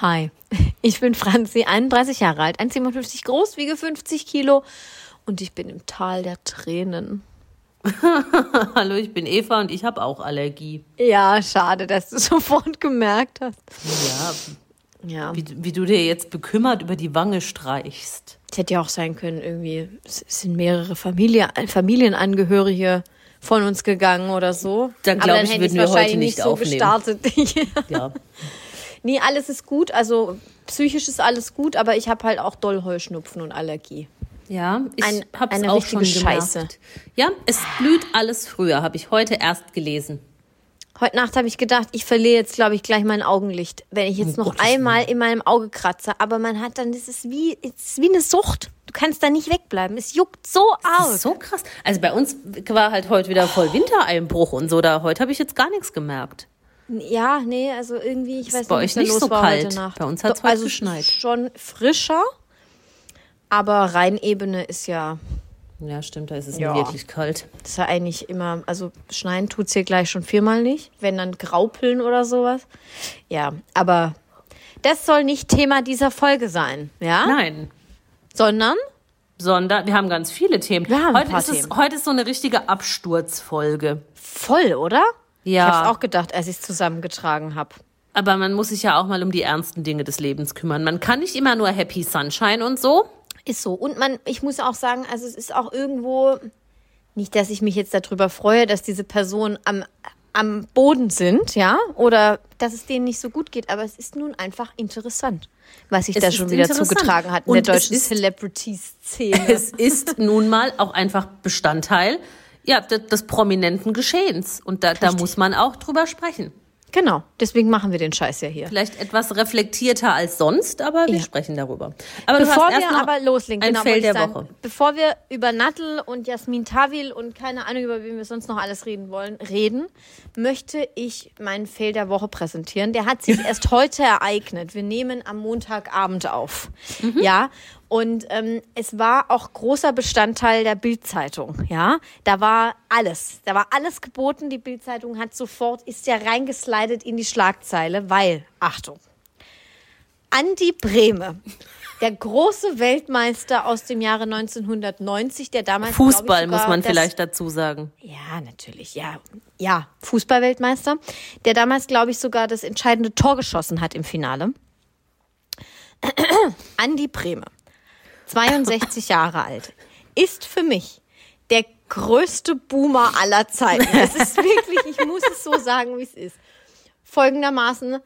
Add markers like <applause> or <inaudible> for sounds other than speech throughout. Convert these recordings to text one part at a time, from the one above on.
Hi, <laughs> ich bin Franzi, 31 Jahre alt, 1,57 groß, wiege 50 Kilo und ich bin im Tal der Tränen. <laughs> Hallo, ich bin Eva und ich habe auch Allergie. Ja, schade, dass du <laughs> sofort gemerkt hast. Ja, ja. Wie, wie du dir jetzt bekümmert über die Wange streichst. Es hätte ja auch sein können, irgendwie sind mehrere Familie, Familienangehörige von uns gegangen oder so. Dann glaube ich, würden wir heute nicht, nicht so aufnehmen. gestartet. ja. Nee, alles ist gut. Also psychisch ist alles gut, aber ich habe halt auch doll Heuschnupfen und Allergie. Ja, ich Ein, habe es auch schon Scheiße. Gemerkt. Ja, es blüht alles früher, habe ich heute erst gelesen. Heute Nacht habe ich gedacht, ich verliere jetzt, glaube ich, gleich mein Augenlicht, wenn ich jetzt oh, noch Gott, einmal in meinem Auge kratze. Aber man hat dann, das ist wie, es ist wie eine Sucht. Du kannst da nicht wegbleiben. Es juckt so aus. so krass. Also bei uns war halt heute wieder voll Wintereinbruch und so. Da heute habe ich jetzt gar nichts gemerkt. Ja, nee, also irgendwie, ich ist weiß bei nicht, da los so war kalt. heute Nacht. Bei uns hat es also geschneit. Schon frischer, aber Rheinebene ist ja. Ja, stimmt, da ist es ja. wirklich kalt. Das ist ja eigentlich immer, also schneien tut es hier gleich schon viermal nicht, wenn dann Graupeln oder sowas. Ja, aber das soll nicht Thema dieser Folge sein, ja? Nein. Sondern? Sondern, wir haben ganz viele Themen. Wir haben heute, ist Themen. Es, heute ist so eine richtige Absturzfolge. Voll, oder? Ja. Ich habe auch gedacht, als ich es zusammengetragen habe. Aber man muss sich ja auch mal um die ernsten Dinge des Lebens kümmern. Man kann nicht immer nur Happy Sunshine und so. Ist so. Und man, ich muss auch sagen, also es ist auch irgendwo, nicht, dass ich mich jetzt darüber freue, dass diese Personen am, am Boden sind, ja, oder dass es denen nicht so gut geht, aber es ist nun einfach interessant, was sich da schon wieder zugetragen hat in und der deutschen Celebrity-Szene. <laughs> Es ist nun mal auch einfach Bestandteil ja, des, des prominenten Geschehens. Und da, da muss man auch drüber sprechen. Genau, deswegen machen wir den Scheiß ja hier. Vielleicht etwas reflektierter als sonst, aber wir ja. sprechen darüber. Aber bevor wir aber loslegen, ein genau, Feld der sagen, Woche. Bevor wir über Nattel und Jasmin Tawil und keine Ahnung, über wen wir sonst noch alles reden wollen, reden, möchte ich meinen Fail der Woche präsentieren. Der hat sich <laughs> erst heute ereignet. Wir nehmen am Montagabend auf. Mhm. Ja, und ähm, es war auch großer Bestandteil der Bildzeitung. Ja, da war alles, da war alles geboten. Die Bildzeitung hat sofort ist ja reingeslidet in die Schlagzeile, weil Achtung, Andi Brehme, der große Weltmeister aus dem Jahre 1990, der damals Fußball muss man vielleicht dazu sagen. Ja, natürlich, ja, ja, Fußballweltmeister, der damals glaube ich sogar das entscheidende Tor geschossen hat im Finale. <clears throat> Andi Brehme 62 Jahre alt, ist für mich der größte Boomer aller Zeiten. Es ist wirklich, ich muss es so sagen, wie es ist. Folgendermaßen,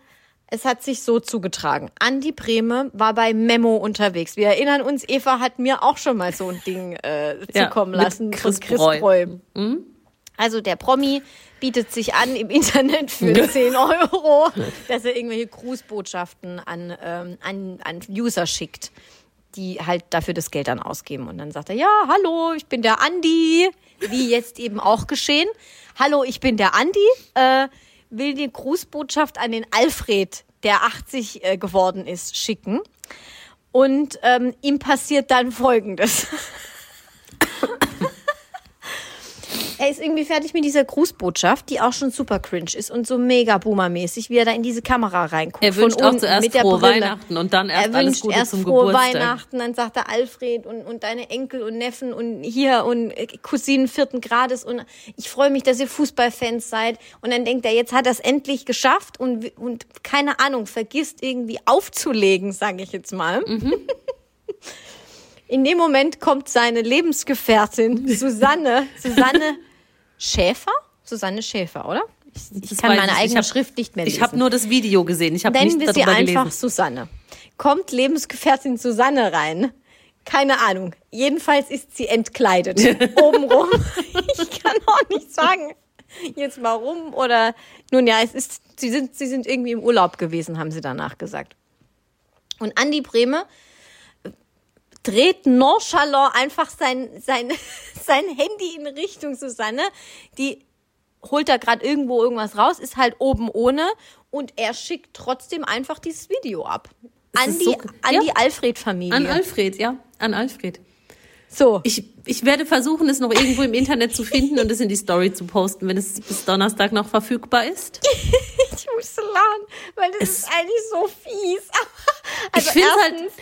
es hat sich so zugetragen. Andi Breme war bei Memo unterwegs. Wir erinnern uns, Eva hat mir auch schon mal so ein Ding äh, ja, zukommen lassen Chris von Chris Breu. Mhm. Also der Promi bietet sich an im Internet für <laughs> 10 Euro, dass er irgendwelche Grußbotschaften an, ähm, an, an User schickt die halt dafür das Geld dann ausgeben. Und dann sagt er, ja, hallo, ich bin der Andi, wie jetzt eben auch geschehen. Hallo, ich bin der Andi, äh, will die Grußbotschaft an den Alfred, der 80 äh, geworden ist, schicken. Und ähm, ihm passiert dann Folgendes. <laughs> er ist irgendwie fertig mit dieser Grußbotschaft, die auch schon super cringe ist und so mega boomermäßig, wie er da in diese Kamera reinguckt. Er wünscht auch zuerst frohe Brille. Weihnachten und dann erst er alles Gute erst zum frohe Geburtstag. Weihnachten, dann sagt er Alfred und, und deine Enkel und Neffen und hier und Cousinen vierten Grades und ich freue mich, dass ihr Fußballfans seid. Und dann denkt er, jetzt hat er es endlich geschafft und, und keine Ahnung, vergisst irgendwie aufzulegen, sage ich jetzt mal. Mhm. In dem Moment kommt seine Lebensgefährtin <laughs> Susanne, Susanne Schäfer? Susanne Schäfer, oder? Ich, ich kann meine eigene hab, Schrift nicht mehr lesen. Ich habe nur das Video gesehen. Ich habe nicht wir sie einfach gelesen. Susanne. Kommt Lebensgefährtin Susanne rein? Keine Ahnung. Jedenfalls ist sie entkleidet. <laughs> Obenrum. ich kann auch nicht sagen, jetzt warum oder nun ja, es ist, sie sind, sie sind irgendwie im Urlaub gewesen, haben sie danach gesagt. Und Andi Breme dreht nonchalant einfach sein, sein, <laughs> sein Handy in Richtung Susanne. Die holt da gerade irgendwo irgendwas raus, ist halt oben ohne und er schickt trotzdem einfach dieses Video ab. An die, so, an ja? die Alfred-Familie. An Alfred, ja, an Alfred. So. Ich, ich werde versuchen, es noch irgendwo im Internet zu finden und es in die Story zu posten, wenn es bis Donnerstag noch verfügbar ist. <laughs> ich muss lachen, weil das es ist eigentlich so fies. <laughs> Ich find's halt-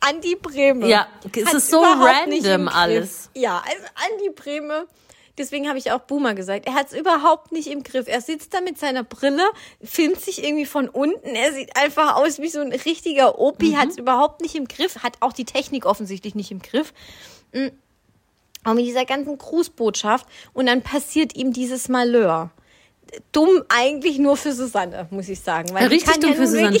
Andi Breme. Ja, es ist so random alles. Ja, also Andi Breme. Deswegen habe ich auch Boomer gesagt. Er hat es überhaupt nicht im Griff. Er sitzt da mit seiner Brille, filmt sich irgendwie von unten. Er sieht einfach aus wie so ein richtiger Opi, Mhm. hat es überhaupt nicht im Griff, hat auch die Technik offensichtlich nicht im Griff. Mm. Auch mit dieser ganzen Grußbotschaft. Und dann passiert ihm dieses Malheur. Dumm eigentlich nur für Susanne, muss ich sagen. Weil die Richtig dumm ja für Susanne.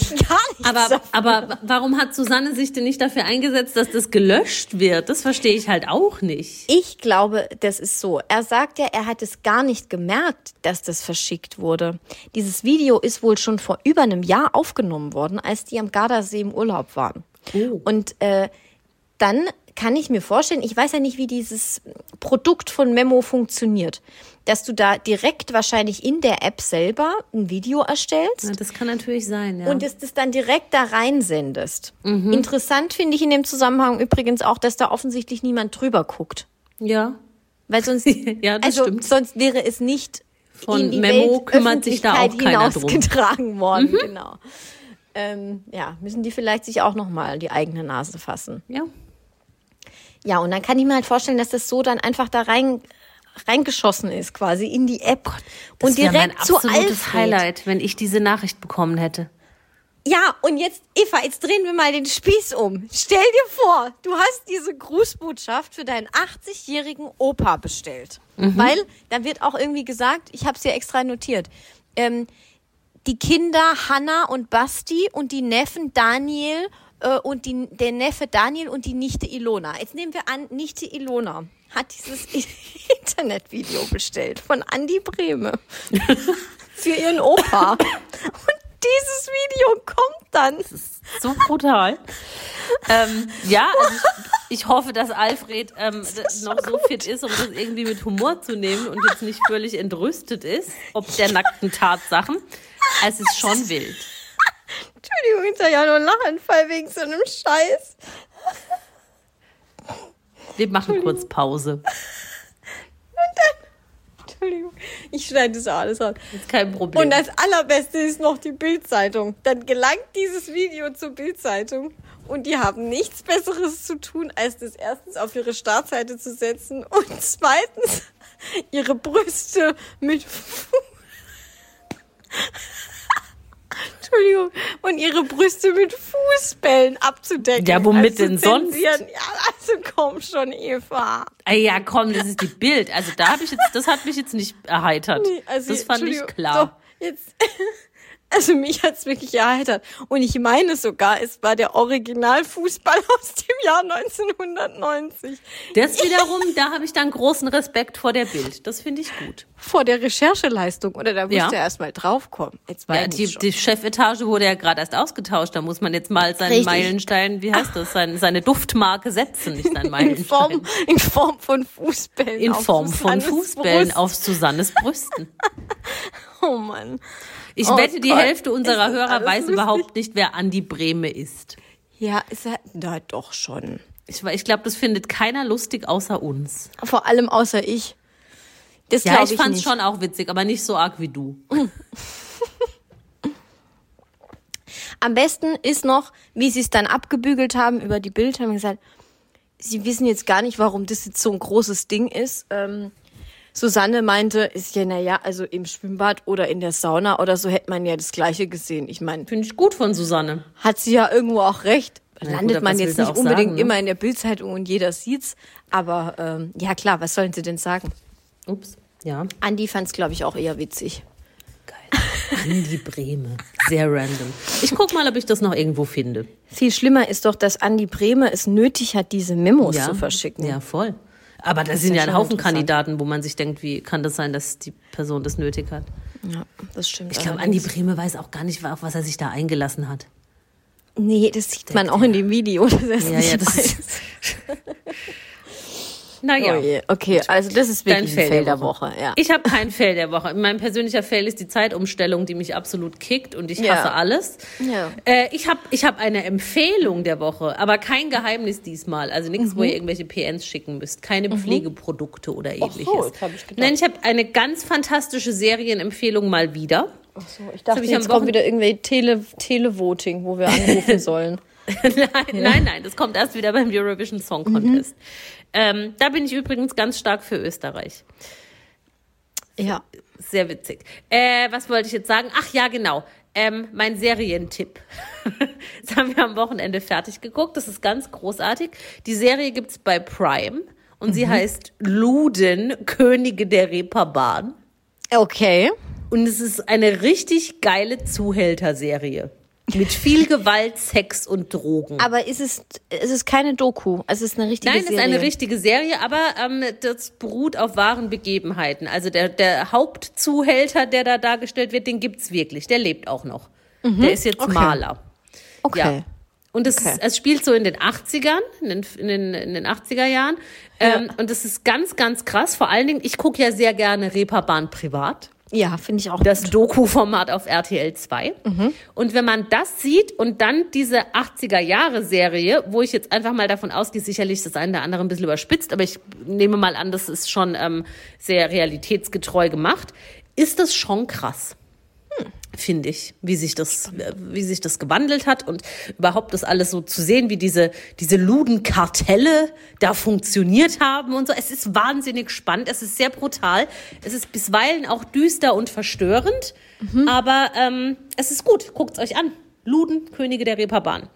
Aber, dafür. aber warum hat Susanne sich denn nicht dafür eingesetzt, dass das gelöscht wird? Das verstehe ich halt auch nicht. Ich glaube, das ist so. Er sagt ja, er hat es gar nicht gemerkt, dass das verschickt wurde. Dieses Video ist wohl schon vor über einem Jahr aufgenommen worden, als die am Gardasee im Urlaub waren. Oh. Und äh, dann kann ich mir vorstellen, ich weiß ja nicht, wie dieses Produkt von Memo funktioniert, dass du da direkt wahrscheinlich in der App selber ein Video erstellst Ja, das kann natürlich sein, ja. und es das dann direkt da reinsendest. Interessant finde ich in dem Zusammenhang übrigens auch, dass da offensichtlich niemand drüber guckt. ja. Weil sonst, <laughs> Ja, das also stimmt. sonst wäre es nicht Von Memo Welt- kümmert sich da auch keiner drum. Mhm. hinausgetragen worden, genau. Ähm, ja, müssen die vielleicht sich auch noch mal die eigene Nase fassen. Ja. Ja, und dann kann ich mir halt vorstellen, dass das so dann einfach da rein reingeschossen ist, quasi in die App Das und mein direkt zu absolutes Alfred. Highlight, wenn ich diese Nachricht bekommen hätte. Ja, und jetzt, Eva, jetzt drehen wir mal den Spieß um. Stell dir vor, du hast diese Grußbotschaft für deinen 80-jährigen Opa bestellt. Weil, da wird auch irgendwie gesagt, ich habe es ja extra notiert, ähm, die Kinder Hanna und Basti und die Neffen Daniel äh, und die, der Neffe Daniel und die Nichte Ilona. Jetzt nehmen wir an, Nichte Ilona hat dieses <laughs> Internetvideo bestellt von Andi Breme <laughs> für ihren Opa. Und dieses Video kommt dann. So brutal. ähm, ja, also ich, ich hoffe, dass Alfred ähm, noch so fit ist, um das irgendwie mit Humor zu nehmen und jetzt nicht völlig entrüstet ist, ob der nackten Tatsachen. Es ist schon wild. Entschuldigung, ist ja nur ein Lachanfall wegen so einem Scheiß. Wir machen kurz Pause. Entschuldigung, ich schneide das alles an. Ist kein Problem. Und das Allerbeste ist noch die Bildzeitung. Dann gelangt dieses Video zur Bildzeitung und die haben nichts Besseres zu tun, als das erstens auf ihre Startseite zu setzen und zweitens ihre Brüste mit Entschuldigung, und ihre Brüste mit Fußbällen abzudecken. Ja, womit Also denn sonst? Ja, also komm schon, Eva. Ja, komm, das ist die Bild. Also da habe ich jetzt, das hat mich jetzt nicht erheitert. Nee, also das fand ich klar. Doch, jetzt, <laughs> also mich hat's wirklich erheitert. Und ich meine sogar, es war der Originalfußball aus dem Jahr 1990. Das wiederum, da habe ich dann großen Respekt vor der Bild. Das finde ich gut. Vor der Rechercheleistung. Oder da musst Ja. du erst mal draufkommen. Jetzt war Ja, die, schon. die Chefetage wurde ja gerade erst ausgetauscht. Da muss man jetzt mal seinen Richtig. Meilenstein, wie heißt das, seine, seine Duftmarke setzen, nicht seinen <laughs> in Meilenstein. Form, in Form von Fußbällen. In Form von Susannes Fußbällen Brust. auf Susannes Brüsten. <laughs> Oh Mann. Ich Oh wette, die Gott, Hälfte unserer ist Hörer weiß lustig. überhaupt nicht, wer Andi Breme ist. Ja, ist er, na doch schon. Ich, ich glaube, das findet keiner lustig außer uns. Vor allem außer ich. Das Ja, ich ich, fand's nicht. schon auch witzig, aber nicht so arg wie du. <laughs> Am besten ist noch, wie sie es dann abgebügelt haben über die Bild, haben gesagt, sie wissen jetzt gar nicht, warum das jetzt so ein großes Ding ist. Ähm, Susanne meinte, ist ja, naja, also im Schwimmbad oder in der Sauna oder so hätte man ja das Gleiche gesehen. Ich meine, Finde ich gut von Susanne. hat sie ja irgendwo auch recht. gut, Landet aber man jetzt nicht unbedingt sagen, ne? immer in der Bildzeitung und jeder sieht's. Aber ähm, ja klar, was sollen sie denn sagen? Ups, ja. Andi fand's, glaube ich, auch eher witzig. Geil. Andi Breme. Sehr random. Ich guck mal, ob ich das noch irgendwo finde. Viel schlimmer ist doch, dass Andi Brehme es nötig hat, diese Memos Ja. zu verschicken. Ja, voll. Aber da sind ja ein Haufen. Kandidaten, wo man sich denkt, wie kann das sein, dass die Person das nötig hat? Ja, das stimmt. Ich glaube. Andi Breme weiß auch gar nicht, auf was er sich da eingelassen hat. Nee, das sieht man auch in dem Video. <laughs> Dass er es Ja, nicht ja, das weiß. <laughs> Naja. Oh. Okay, also das ist Dein wirklich ein Fail der Woche. Ja. Ich habe kein Fail der Woche. Mein persönlicher Fail ist die Zeitumstellung, die mich absolut kickt und ich hasse Ja. alles. Ja. Äh, ich habe ich hab eine Empfehlung der Woche, aber kein Geheimnis diesmal. Also nichts, wo ihr irgendwelche PNs schicken müsst. Keine Pflegeprodukte oder ähnliches. jetzt hab ich gedacht. Nein, ich habe eine ganz fantastische Serienempfehlung mal wieder. Ach so, ich dachte, ich jetzt kommt wieder irgendwie Tele Televoting, wo wir anrufen <laughs> sollen. nein, nein, nein, das kommt erst wieder beim Eurovision Song Contest. Mhm. Ähm, da bin ich übrigens ganz stark für Österreich. Ja. Sehr witzig. Äh, was wollte ich jetzt sagen? Ach ja, genau. Ähm, mein Serientipp. <laughs> das haben wir am Wochenende fertig geguckt. Das ist ganz großartig. Die Serie gibt's bei Prime und sie heißt Luden, Könige der Reeperbahn. Okay. Und es ist eine richtig geile Zuhälterserie. Mit viel Gewalt, Sex und Drogen. Aber ist es, es ist keine Doku. Es ist eine richtige Nein, es Serie. ist eine richtige Serie, aber ähm, das beruht auf wahren Begebenheiten. Also der, der Hauptzuhälter, der da dargestellt wird, den gibt's wirklich. Der lebt auch noch. Der ist jetzt Okay. Maler. Okay. Ja. Und es, Okay. es spielt so in den 80ern, in den, in den, in den 80er Jahren. Ähm, und es ist ganz, ganz krass. Vor allen Dingen, ich gucke ja sehr gerne Reeperbahn privat. Ja, finde ich auch. Das Doku-Format auf RTL 2. Und wenn man das sieht und dann diese 80er-Jahre-Serie, wo ich jetzt einfach mal davon ausgehe, sicherlich das eine oder andere ein bisschen überspitzt, aber ich nehme mal an, das ist schon ähm, sehr realitätsgetreu gemacht, ist das schon krass. Finde ich, wie sich das, äh, wie sich das gewandelt hat und überhaupt das alles so zu sehen, wie diese, diese Ludenkartelle da funktioniert haben und so. Es ist wahnsinnig spannend, es ist sehr brutal, es ist bisweilen auch düster und verstörend, aber ähm, es ist gut. Guckt's euch an. Luden, Könige der Reeperbahn.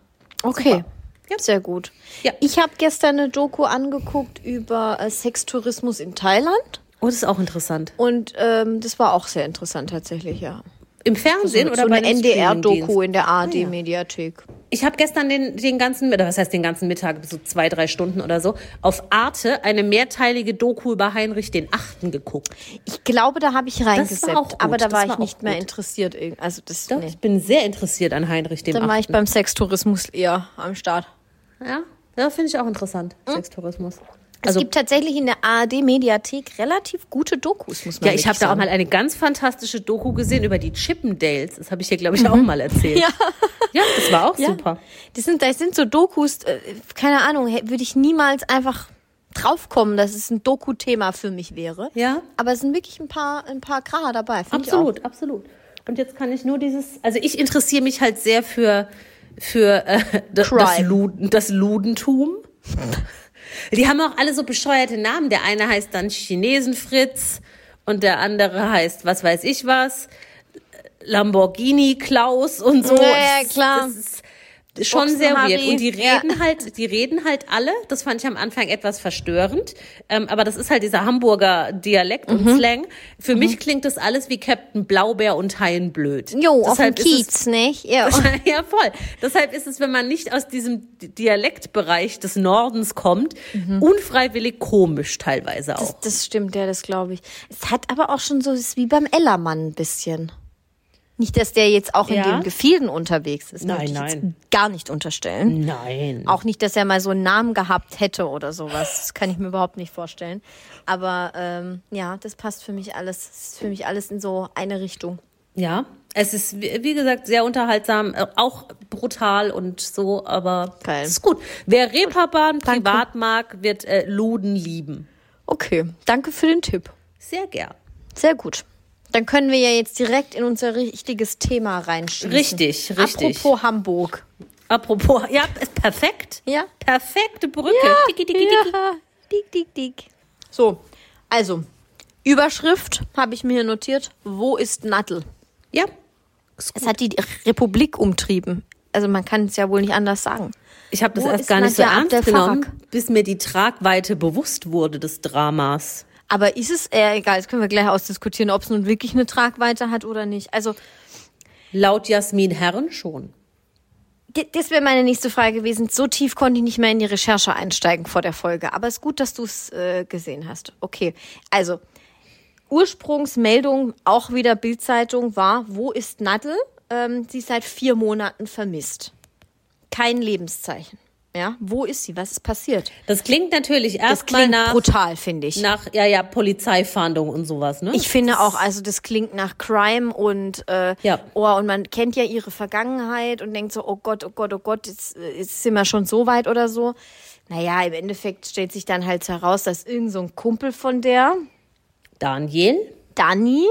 Okay. Ja. Sehr gut. Ja. Ich habe gestern eine Doku angeguckt über äh, Sextourismus in Thailand. Oh, das ist auch interessant. Und ähm, das war auch sehr interessant tatsächlich, ja. Im Fernsehen so, oder so bei eine NDR-Doku in der Ah, ja. ARD-Mediathek. Ich habe gestern den, den ganzen, oder was heißt den ganzen Mittag, so zwei, drei Stunden oder so, auf Arte eine mehrteilige Doku über Heinrich den Achten geguckt. Ich glaube, da habe ich reingeseppt, aber da das war ich war nicht mehr gut. interessiert. Also das, Doch, nee. ich bin sehr interessiert an Heinrich dem Dann war ich Achten. beim Sextourismus eher am Start. Ja, ja finde ich auch interessant, Sextourismus. Es Also, gibt tatsächlich in der ARD-Mediathek relativ gute Dokus, muss man ja, ich habe da auch mal eine ganz fantastische Doku gesehen über die Chippendales. Das habe ich hier, glaube ich, auch mal erzählt. Ja. ja, das war auch Ja. super. Das sind, das sind so Dokus, äh, keine Ahnung, würde ich niemals einfach draufkommen, dass es ein Doku-Thema für mich wäre. Ja. Aber es sind wirklich ein paar, ein paar Kracher dabei, finde ich auch. Absolut, absolut. Und jetzt kann ich nur dieses, also ich interessiere mich halt sehr für, für äh, <laughs> das, das. Luden, das Ludentum. Die haben auch alle so bescheuerte Namen. Der eine heißt dann Chinesenfritz und der andere heißt was weiß ich was, Lamborghini Klaus und so. Ja, ja, klar. Das ist schon sehr weird. Und die Ja. reden halt, die reden halt alle. Das fand ich am Anfang etwas verstörend. Ähm, aber das ist halt dieser Hamburger Dialekt Mhm. und Slang. Für mich klingt das alles wie Captain Blaubeer und Haien blöd. Jo, auf dem Deshalb ist es- Kiez, nicht? Ja. <laughs> ja, voll. Deshalb ist es, wenn man nicht aus diesem Dialektbereich des Nordens kommt, unfreiwillig komisch teilweise auch. Mhm. Das, das stimmt, ja, das glaube ich. Es hat aber auch schon so, es ist wie beim Ellermann ein bisschen. Nicht, dass der jetzt auch in Ja? dem Gefilden unterwegs ist. Nein, ich jetzt nein. Gar nicht unterstellen. Nein. Auch nicht, dass er mal so einen Namen gehabt hätte oder sowas. Das kann ich mir überhaupt nicht vorstellen. Aber ähm, ja, das passt für mich alles. Das ist für mich alles in so eine Richtung. Ja, es ist, wie gesagt, sehr unterhaltsam, äh, auch brutal und so, aber Geil. es ist gut. Wer Reeperbahn privat mag, wird äh, Luden lieben. Okay, danke für den Tipp. Sehr gern. Sehr gut. Dann können wir ja jetzt direkt in unser richtiges Thema reinschießen. Richtig, richtig. Apropos Hamburg. Apropos, ja, ist perfekt. Ja. Perfekte Brücke. Tiki, tiki, tiki. Ja, dick, dick, dick. So, also, Überschrift habe ich mir hier notiert. Wo ist Nattel? Ja. Es hat die Republik umtrieben. Also man kann es ja wohl nicht anders sagen. Ich habe das Wo erst ist gar nicht so ernst genommen, bis mir die Tragweite bewusst wurde des Dramas. Aber ist es eher egal, das können wir gleich ausdiskutieren, ob es nun wirklich eine Tragweite hat oder nicht. Also, Laut Jasmin Herren schon. das wäre meine nächste Frage gewesen. So tief konnte ich nicht mehr in die Recherche einsteigen vor der Folge. Aber es ist gut, dass du es äh, gesehen hast. Okay, also Ursprungsmeldung, auch wieder Bildzeitung, war, wo ist Nadel? Ähm, sie ist seit vier Monaten vermisst. Kein Lebenszeichen. Ja, wo ist sie? Was ist passiert? Das klingt natürlich erstmal nach, brutal, finde ich. nach, ja, ja, Polizeifahndung und sowas, ne? Ich finde auch, also das klingt nach Crime und äh, Ja. oh, und man kennt ja ihre Vergangenheit und denkt so, oh Gott, oh Gott, oh Gott, jetzt, äh, jetzt sind wir schon so weit oder so. Naja, im Endeffekt stellt sich dann halt heraus, dass irgend so ein Kumpel von der, Daniel, Dani,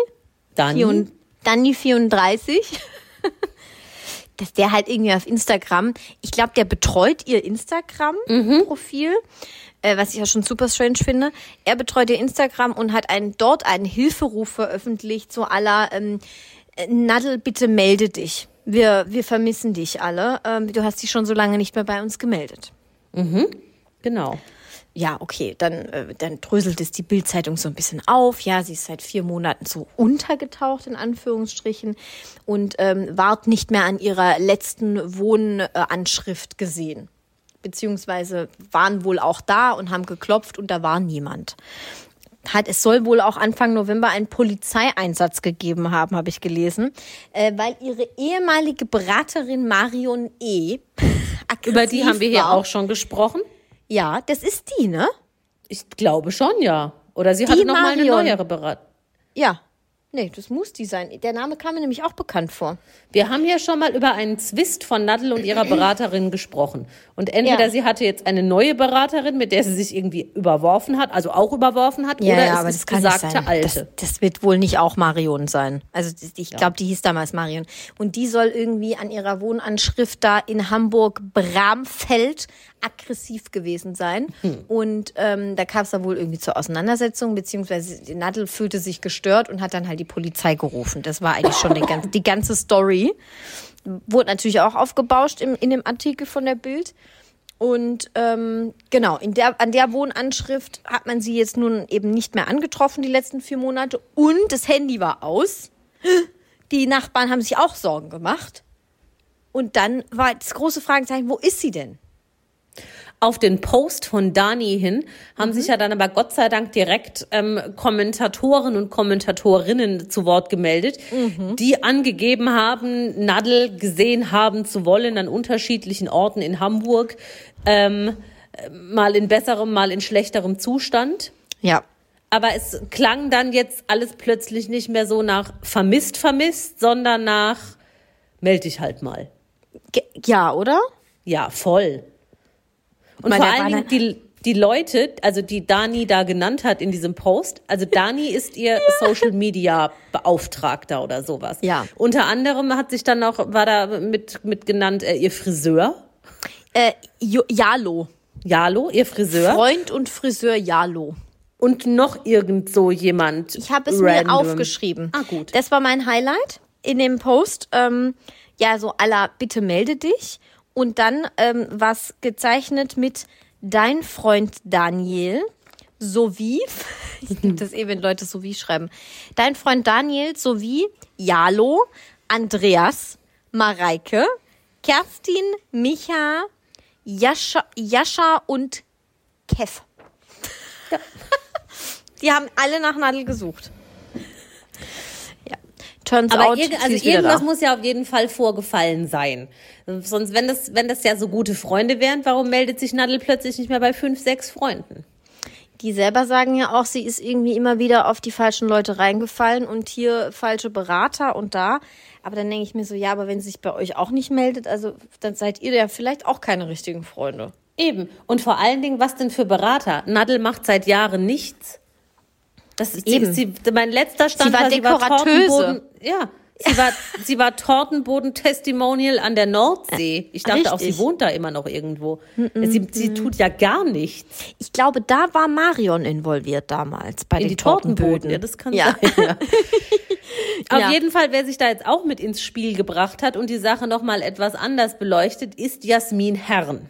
Dani, Dani 34, <laughs> dass der halt irgendwie auf Instagram, ich glaube, der betreut ihr Instagram-Profil, äh, was ich ja schon super strange finde. Er betreut ihr Instagram und hat einen, dort einen Hilferuf veröffentlicht, so aller ähm, äh, Nadel, bitte melde dich. Wir, wir vermissen dich alle. Ähm, du hast dich schon so lange nicht mehr bei uns gemeldet. Genau. Ja, okay, dann, äh, dann dröselt es die Bildzeitung so ein bisschen auf. Ja, sie ist seit vier Monaten so untergetaucht, in Anführungsstrichen, und ähm, ward nicht mehr an ihrer letzten Wohnanschrift gesehen. Beziehungsweise waren wohl auch da und haben geklopft und da war niemand. Hat, es soll wohl auch Anfang November einen Polizeieinsatz gegeben haben, habe ich gelesen, äh, weil ihre ehemalige Beraterin Marion E. <laughs> Über die haben wir hier auch schon gesprochen. Ja, das ist die, ne? Ich glaube schon, ja. Oder sie hatte noch mal eine neuere Beratung. Ja. Nee, das muss die sein. Der Name kam mir nämlich auch bekannt vor. Wir haben ja schon mal über einen Zwist von Nadel und ihrer Beraterin gesprochen. Und entweder Ja. sie hatte jetzt eine neue Beraterin, mit der sie sich irgendwie überworfen hat, also auch überworfen hat, oder ist es besagte alte. Das, das wird wohl nicht auch Marion sein. Also das- ich glaube, die hieß damals Marion. Und die soll irgendwie an ihrer Wohnanschrift da in Hamburg Bramfeld aggressiv gewesen sein. Hm. Und ähm, da kam es da wohl irgendwie zur Auseinandersetzung, beziehungsweise die Nadel fühlte sich gestört und hat dann halt die Polizei gerufen. Das war eigentlich schon die, ganze, die ganze Story. Wurde natürlich auch aufgebauscht im, in dem Artikel von der Bild. Und ähm, genau, in der, an der Wohnanschrift hat man sie jetzt nun eben nicht mehr angetroffen die letzten vier Monate. Und das Handy war aus. Die Nachbarn haben sich auch Sorgen gemacht. Und dann war das große Fragezeichen, wo ist sie denn? Auf den Post von Dani hin haben sich ja dann aber Gott sei Dank direkt ähm, Kommentatoren und Kommentatorinnen zu Wort gemeldet, die angegeben haben, Nadel gesehen haben zu wollen an unterschiedlichen Orten in Hamburg, ähm, äh, mal in besserem, mal in schlechterem Zustand. Ja. Aber es klang dann jetzt alles plötzlich nicht mehr so nach vermisst, vermisst, sondern nach meld dich halt mal. Ja, oder? Ja, voll. Und Meine, vor allen Dingen die, die Leute, also die Dani da genannt hat in diesem Post, also Dani ist ihr <laughs> Social Media Beauftragter oder sowas. Ja. Unter anderem hat sich dann noch, war da mit, mit genannt, äh, ihr Friseur, Äh, Jalo. Jalo, ihr Friseur. Freund und Friseur Jalo. Und noch irgend so jemand. Ich habe es random. mir aufgeschrieben. Ah, gut. Das war mein Highlight in dem Post. Ähm, ja, so aller bitte melde dich. Und dann ähm, was gezeichnet mit dein Freund Daniel sowie, <laughs> ich liebe das eh, wenn Leute sowie schreiben, dein Freund Daniel sowie Jalo, Andreas, Mareike, Kerstin, Micha, Jascha, Jascha und Kev. <laughs> Die haben alle nach Nadel gesucht. Turns Aber out, irg also irgendwas muss ja auf jeden Fall vorgefallen sein. Sonst, wenn das, wenn das ja so gute Freunde wären, warum meldet sich Nadel plötzlich nicht mehr bei fünf, sechs Freunden? Die selber sagen ja auch, sie ist irgendwie immer wieder auf die falschen Leute reingefallen und hier falsche Berater und da. Aber dann denke ich mir so, ja, aber wenn sie sich bei euch auch nicht meldet, also dann seid ihr ja vielleicht auch keine richtigen Freunde. Eben. Und vor allen Dingen, was denn für Berater? Nadel macht seit Jahren nichts. Das ist Eben. Sie, sie, mein letzter Stand Sie war war Dekorateuse. Tortenboden. Ja. Sie war, <laughs> sie war Tortenboden-Testimonial an der Nordsee. Ich dachte auch, sie Richtig. wohnt da immer noch irgendwo. Sie, sie tut ja gar nichts. Ich glaube, da war Marion involviert damals bei In den die Tortenböden. Tortenböden. Ja, das kann Ja. sein. Ja. <laughs> Auf Ja. jeden Fall, wer sich da jetzt auch mit ins Spiel gebracht hat und die Sache nochmal etwas anders beleuchtet, ist Jasmin Herren.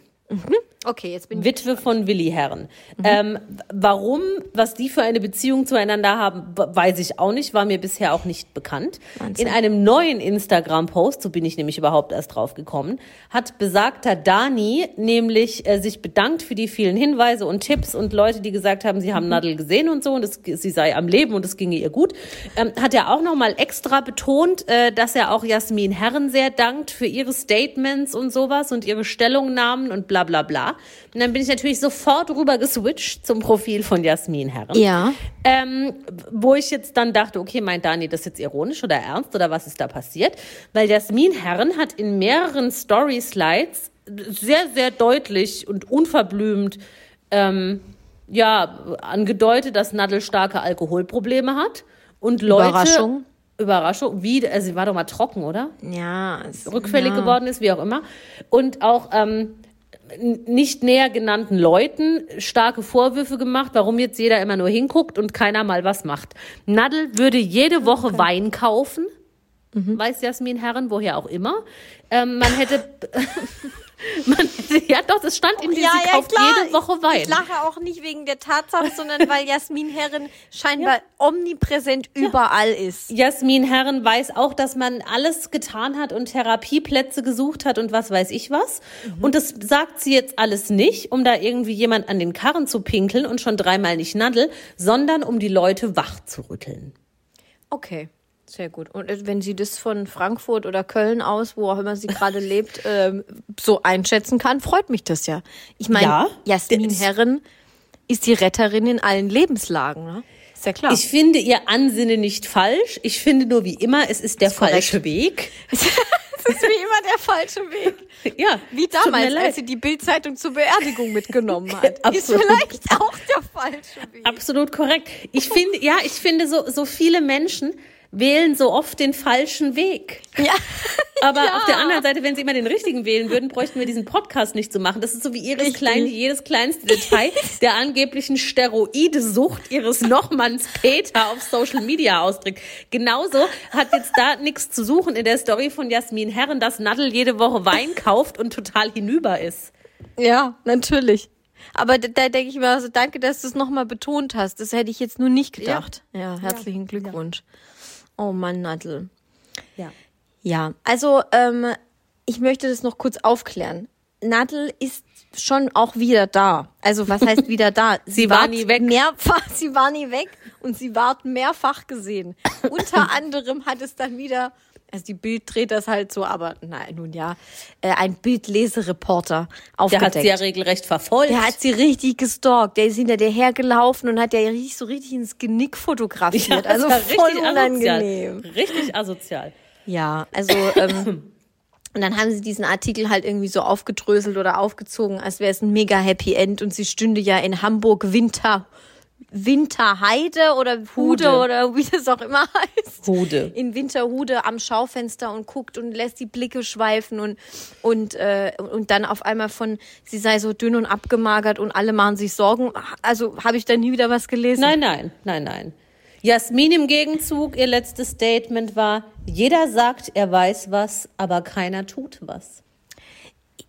Okay, jetzt bin ich. Witwe von Willi Herren. Ähm, warum, was die für eine Beziehung zueinander haben, weiß ich auch nicht, war mir bisher auch nicht bekannt. In einem neuen Instagram-Post, so bin ich nämlich überhaupt erst drauf gekommen, hat besagter Dani nämlich äh, sich bedankt für die vielen Hinweise und Tipps und Leute, die gesagt haben, sie haben Nadel gesehen und so und es, sie sei am Leben und es ginge ihr gut. Ähm, hat er auch nochmal extra betont, äh, dass er auch Jasmin Herren sehr dankt für ihre Statements und sowas und ihre Stellungnahmen und bla bla bla. Und dann bin ich natürlich sofort rüber geswitcht zum Profil von Jasmin Herren. Ja. Ähm, wo ich jetzt dann dachte, okay, meint Dani das jetzt ironisch oder ernst oder was ist da passiert? Weil Jasmin Herren hat in mehreren Story-Slides sehr, sehr deutlich und unverblümt ähm, ja, angedeutet, dass Nadel starke Alkoholprobleme hat und Leute Überraschung. Überraschung, wie, also sie war doch mal trocken, oder? Ja. Es, Rückfällig ja. geworden ist, wie auch immer. Und auch ähm, nicht näher genannten Leuten starke Vorwürfe gemacht, warum jetzt jeder immer nur hinguckt und keiner mal was macht. Nadel würde jede Woche Wein kaufen. Mhm. Weiß Jasmin Herren, woher auch immer. Ähm, man hätte, <laughs> <laughs> man ja doch, das stand in Ja, sie ja, kauft klar. jede Woche Wein. Ich lache auch nicht wegen der Tatsache, sondern weil Jasmin Herren scheinbar omnipräsent überall ist. Jasmin Herren weiß auch, dass man alles getan hat und Therapieplätze gesucht hat und was weiß ich was. Mhm. Und das sagt sie jetzt alles nicht, um da irgendwie jemand an den Karren zu pinkeln und schon dreimal nicht Nadel, sondern um die Leute wach zu rütteln. Okay. Sehr gut. Und äh, wenn sie das von Frankfurt oder Köln aus, wo auch immer sie gerade <laughs> lebt, ähm, so einschätzen kann, freut mich das ja. Ich meine, Ja, Jasmin Herren ist die Retterin in allen Lebenslagen. Ne? Ist ja klar. Ich finde ihr Ansinnen nicht falsch. Ich finde nur wie immer, es ist der korrekt. falsche Weg. <laughs> das ist wie immer der falsche Weg. <laughs> Ja, Wie damals, als sie die Bildzeitung zur Beerdigung mitgenommen hat. ist Absolut. vielleicht auch der falsche Weg. Absolut korrekt. Ich finde, ja, ich finde so, so viele Menschen wählen so oft den falschen Weg. Ja. <laughs> Aber Ja. auf der anderen Seite, wenn sie immer den richtigen wählen würden, bräuchten wir diesen Podcast nicht zu machen. Das ist so wie jedes, Richtig. kleine, jedes kleinste Detail <laughs> der angeblichen Steroidesucht ihres Nochmanns Peter auf Social Media ausdrückt. Genauso hat jetzt da nichts zu suchen in der Story von Jasmin Herren, dass Nadel jede Woche Wein <laughs> kauft und total hinüber ist. Ja, natürlich. Aber da, da denke ich mir also, danke, dass du es nochmal betont hast. Das hätte ich jetzt nur nicht gedacht. Ja, herzlichen Glückwunsch. Oh Mann, Nadel. Ja. Ja, also ähm, ich möchte das noch kurz aufklären. Nadel ist schon auch wieder da. Also was heißt wieder da? <laughs> Sie war ward nie weg. Mehrfach, <laughs> sie war nie weg und sie ward mehrfach gesehen. <laughs> Unter anderem hat es dann wieder, also die Bild dreht das halt so, aber nein, nun ja, äh, ein Bildlesereporter Der aufgedeckt. hat sie ja regelrecht verfolgt. Der hat sie richtig gestalkt. Der ist hinter der hergelaufen und hat ja richtig so richtig ins Genick fotografiert. Ja, also voll richtig unangenehm. Asozial. Richtig asozial. Ja, also ähm, und dann haben sie diesen Artikel halt irgendwie so aufgedröselt oder aufgezogen, als wäre es ein mega Happy End und sie stünde ja in Hamburg Winter Winterheide oder Hude, Hude. oder wie das auch immer <laughs> heißt. Hude. In Winterhude am Schaufenster und guckt und lässt die Blicke schweifen und und äh, und dann auf einmal von sie sei so dünn und abgemagert und alle machen sich Sorgen. Also habe ich da nie wieder was gelesen. Nein, nein, nein, nein. Jasmin im Gegenzug, ihr letztes Statement war, jeder sagt, er weiß was, aber keiner tut was.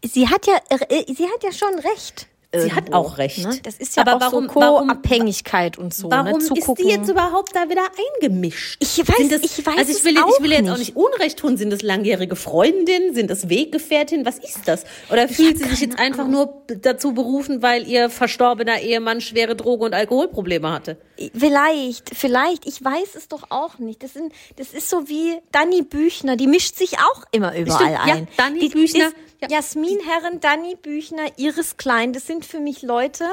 Sie hat ja äh, sie hat ja schon recht. Sie hat irgendwo, auch recht. Ne? Das ist ja Aber auch warum- so Co-Abhängigkeit und so. Warum ne? ist die jetzt überhaupt da wieder eingemischt? Ich weiß- das, ich weiß also ich es will, jetzt- ich will auch jetzt auch nicht. nicht Unrecht tun. Sind das langjährige Freundinnen? Sind das Weggefährtinnen? Was ist das? Oder fühlt sie sich jetzt einfach nur dazu berufen, weil ihr verstorbener Ehemann schwere Droge- und Alkoholprobleme hatte? Vielleicht, vielleicht, ich weiß es doch auch nicht. Das, sind, das ist so wie Dani Büchner, die mischt sich auch immer überall Stimmt, ja, ein. Dani die Büchner, Ist, ja. Jasmin Herren, Dani Büchner, Iris Klein, das sind für mich Leute,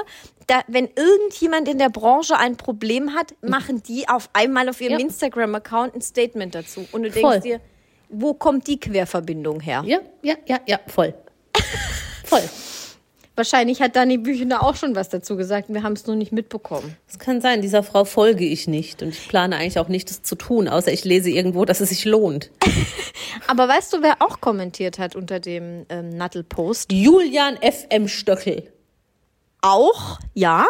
da, wenn irgendjemand in der Branche ein Problem hat, machen die auf einmal auf ihrem Ja. Instagram-Account ein Statement dazu. Und du Voll. denkst dir, wo kommt die Querverbindung her? Ja, ja, ja, ja, voll. <laughs> voll. Wahrscheinlich hat Dani Büchner auch schon was dazu gesagt und wir haben es nur nicht mitbekommen. Es kann sein, dieser Frau folge ich nicht und ich plane eigentlich auch nicht, das zu tun, außer ich lese irgendwo, dass es sich lohnt. <laughs> Aber weißt du, wer auch kommentiert hat unter dem ähm, Nattel-Post? Julian FM Stöckel. Auch, ja.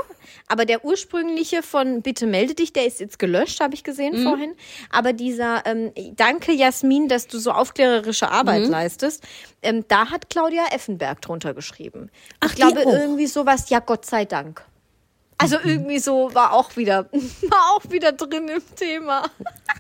Aber der ursprüngliche von Bitte melde dich, der ist jetzt gelöscht, habe ich gesehen Mhm. vorhin. Aber dieser ähm, Danke, Jasmin, dass du so aufklärerische Mhm. Arbeit leistest, ähm, da hat Claudia Effenberg drunter geschrieben. Ach, ich glaube, auch? irgendwie sowas, ja, Gott sei Dank. Also irgendwie so war auch wieder, <laughs> war auch wieder drin im Thema.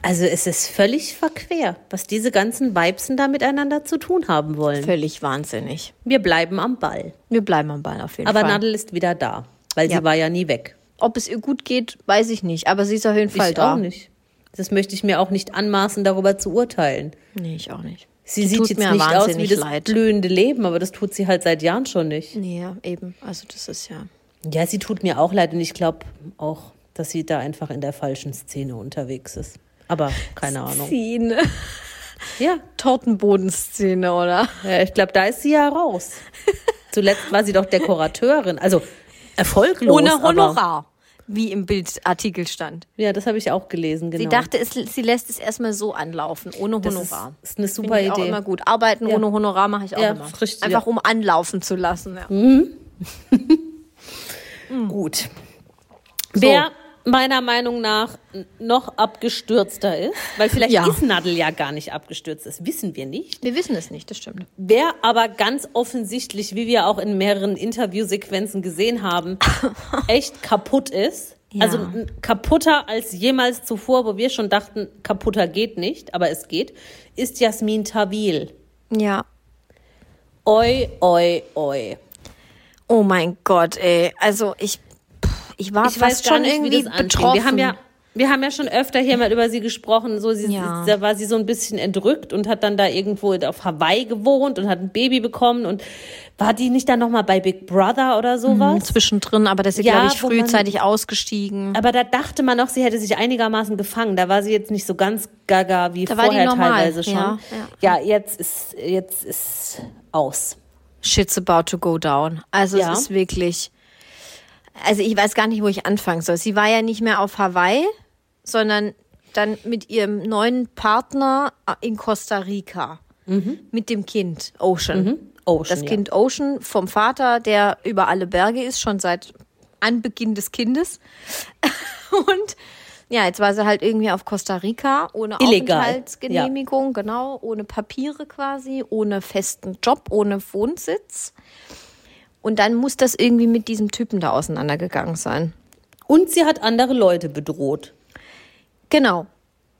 Also es ist völlig verquer, was diese ganzen Weibsen da miteinander zu tun haben wollen. Völlig wahnsinnig. Wir bleiben am Ball. Wir bleiben am Ball auf jeden Aber Fall. Nadel ist wieder da, weil Ja. sie war ja nie weg. Ob es ihr gut geht, weiß ich nicht. Aber sie ist auf jeden Fall ich da. auch nicht. Das möchte ich mir auch nicht anmaßen, darüber zu urteilen. Nee, ich auch nicht. Sie Die sieht jetzt mir nicht aus wie das leid. blühende Leben, aber das tut sie halt seit Jahren schon nicht. Nee, ja, eben. Also das ist ja. Ja, sie tut mir auch leid und ich glaube auch, dass sie da einfach in der falschen Szene unterwegs ist. Aber keine Ahnung. Szene. Ja, Tortenbodenszene, oder? ja ich glaube, da ist sie ja raus. Zuletzt war sie doch Dekorateurin, also erfolglos. Ohne Honorar. wie im Bildartikel stand. Ja, das habe ich auch gelesen, genau. Sie dachte, es, sie lässt es erstmal so anlaufen, ohne das Honorar. ist, ist eine super Finde ich auch Idee. immer gut. Arbeiten ohne Honorar mache ich auch Ja, immer. richtig, Einfach ja. um anlaufen zu lassen. Ja. <laughs> Gut. Wer meiner Meinung nach noch abgestürzter ist, weil vielleicht Ja. ist Nadel ja gar nicht abgestürzt, das wissen wir nicht. Wir wissen es nicht, das stimmt. Wer aber ganz offensichtlich, wie wir auch in mehreren Interviewsequenzen gesehen haben, <laughs> echt kaputt ist. Ja. Also kaputter als jemals zuvor, wo wir schon dachten, kaputter geht nicht, aber es geht, ist Jasmin Tawil. Ja. Oi, oi, oi. Oh mein Gott, ey. Also ich, ich war Ich fast schon nicht, irgendwie betroffen. Wir haben ja wir haben ja schon öfter hier mal über sie gesprochen, so sie, Ja. da war sie so ein bisschen entrückt und hat dann da irgendwo auf Hawaii gewohnt und hat ein Baby bekommen und war die nicht dann noch mal bei Big Brother oder sowas? zwischendrin, aber das ist, Ja, glaube ich, wo man- frühzeitig ausgestiegen. Aber da dachte man noch, sie hätte sich einigermaßen gefangen. Da war sie jetzt nicht so ganz gaga wie Da vorher teilweise schon. ja, Ja, jetzt ist jetzt ist aus. Shit's about to go down. Also Ja. es ist wirklich. Also ich weiß gar nicht, wo ich anfangen soll. Sie war ja nicht mehr auf Hawaii, sondern dann mit ihrem neuen Partner in Costa Rica. Mit dem Kind Ocean. Ocean, Das ja. Kind Ocean vom Vater, der über alle Berge ist, schon seit Anbeginn des Kindes. <laughs> Und ja, jetzt war sie halt irgendwie auf Costa Rica ohne Illegal, Aufenthaltsgenehmigung, genau, ohne Papiere quasi, ohne festen Job, ohne Wohnsitz. Und dann muss das irgendwie mit diesem Typen da auseinandergegangen sein. Und sie hat andere Leute bedroht. Genau.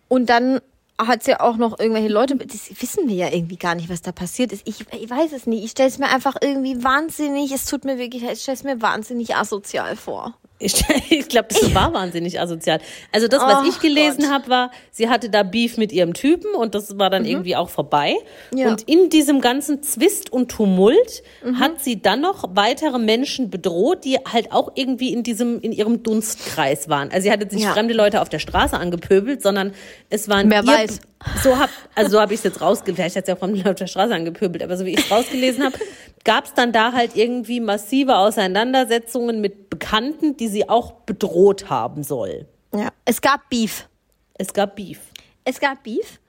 Und dann hat sie auch noch irgendwelche Leute, das wissen wir ja irgendwie gar nicht, was da passiert ist. Ich, ich weiß es nicht. Ich stelle es mir einfach irgendwie wahnsinnig, es tut mir wirklich, ich stelle es mir wahnsinnig asozial vor. Ich, <laughs> ich glaube, das war wahnsinnig asozial. Also das, was Ach ich gelesen habe, war, sie hatte da Beef mit ihrem Typen und das war dann irgendwie auch vorbei. Mhm. Ja. Und in diesem ganzen Zwist und Tumult Mhm. hat sie dann noch weitere Menschen bedroht, die halt auch irgendwie in diesem, in ihrem Dunstkreis waren. Also sie hat jetzt nicht Ja. fremde Leute auf der Straße angepöbelt, sondern es waren Wer ihr, weiß. So hab, also so habe ich es jetzt rausgelesen. Vielleicht hat sie auch fremde Leute auf der Straße angepöbelt, aber so wie ich es rausgelesen habe, gab es dann da halt irgendwie massive Auseinandersetzungen mit Bekannten, die sie auch bedroht haben soll. Ja. Es gab Beef. Es gab Beef. Es gab Beef,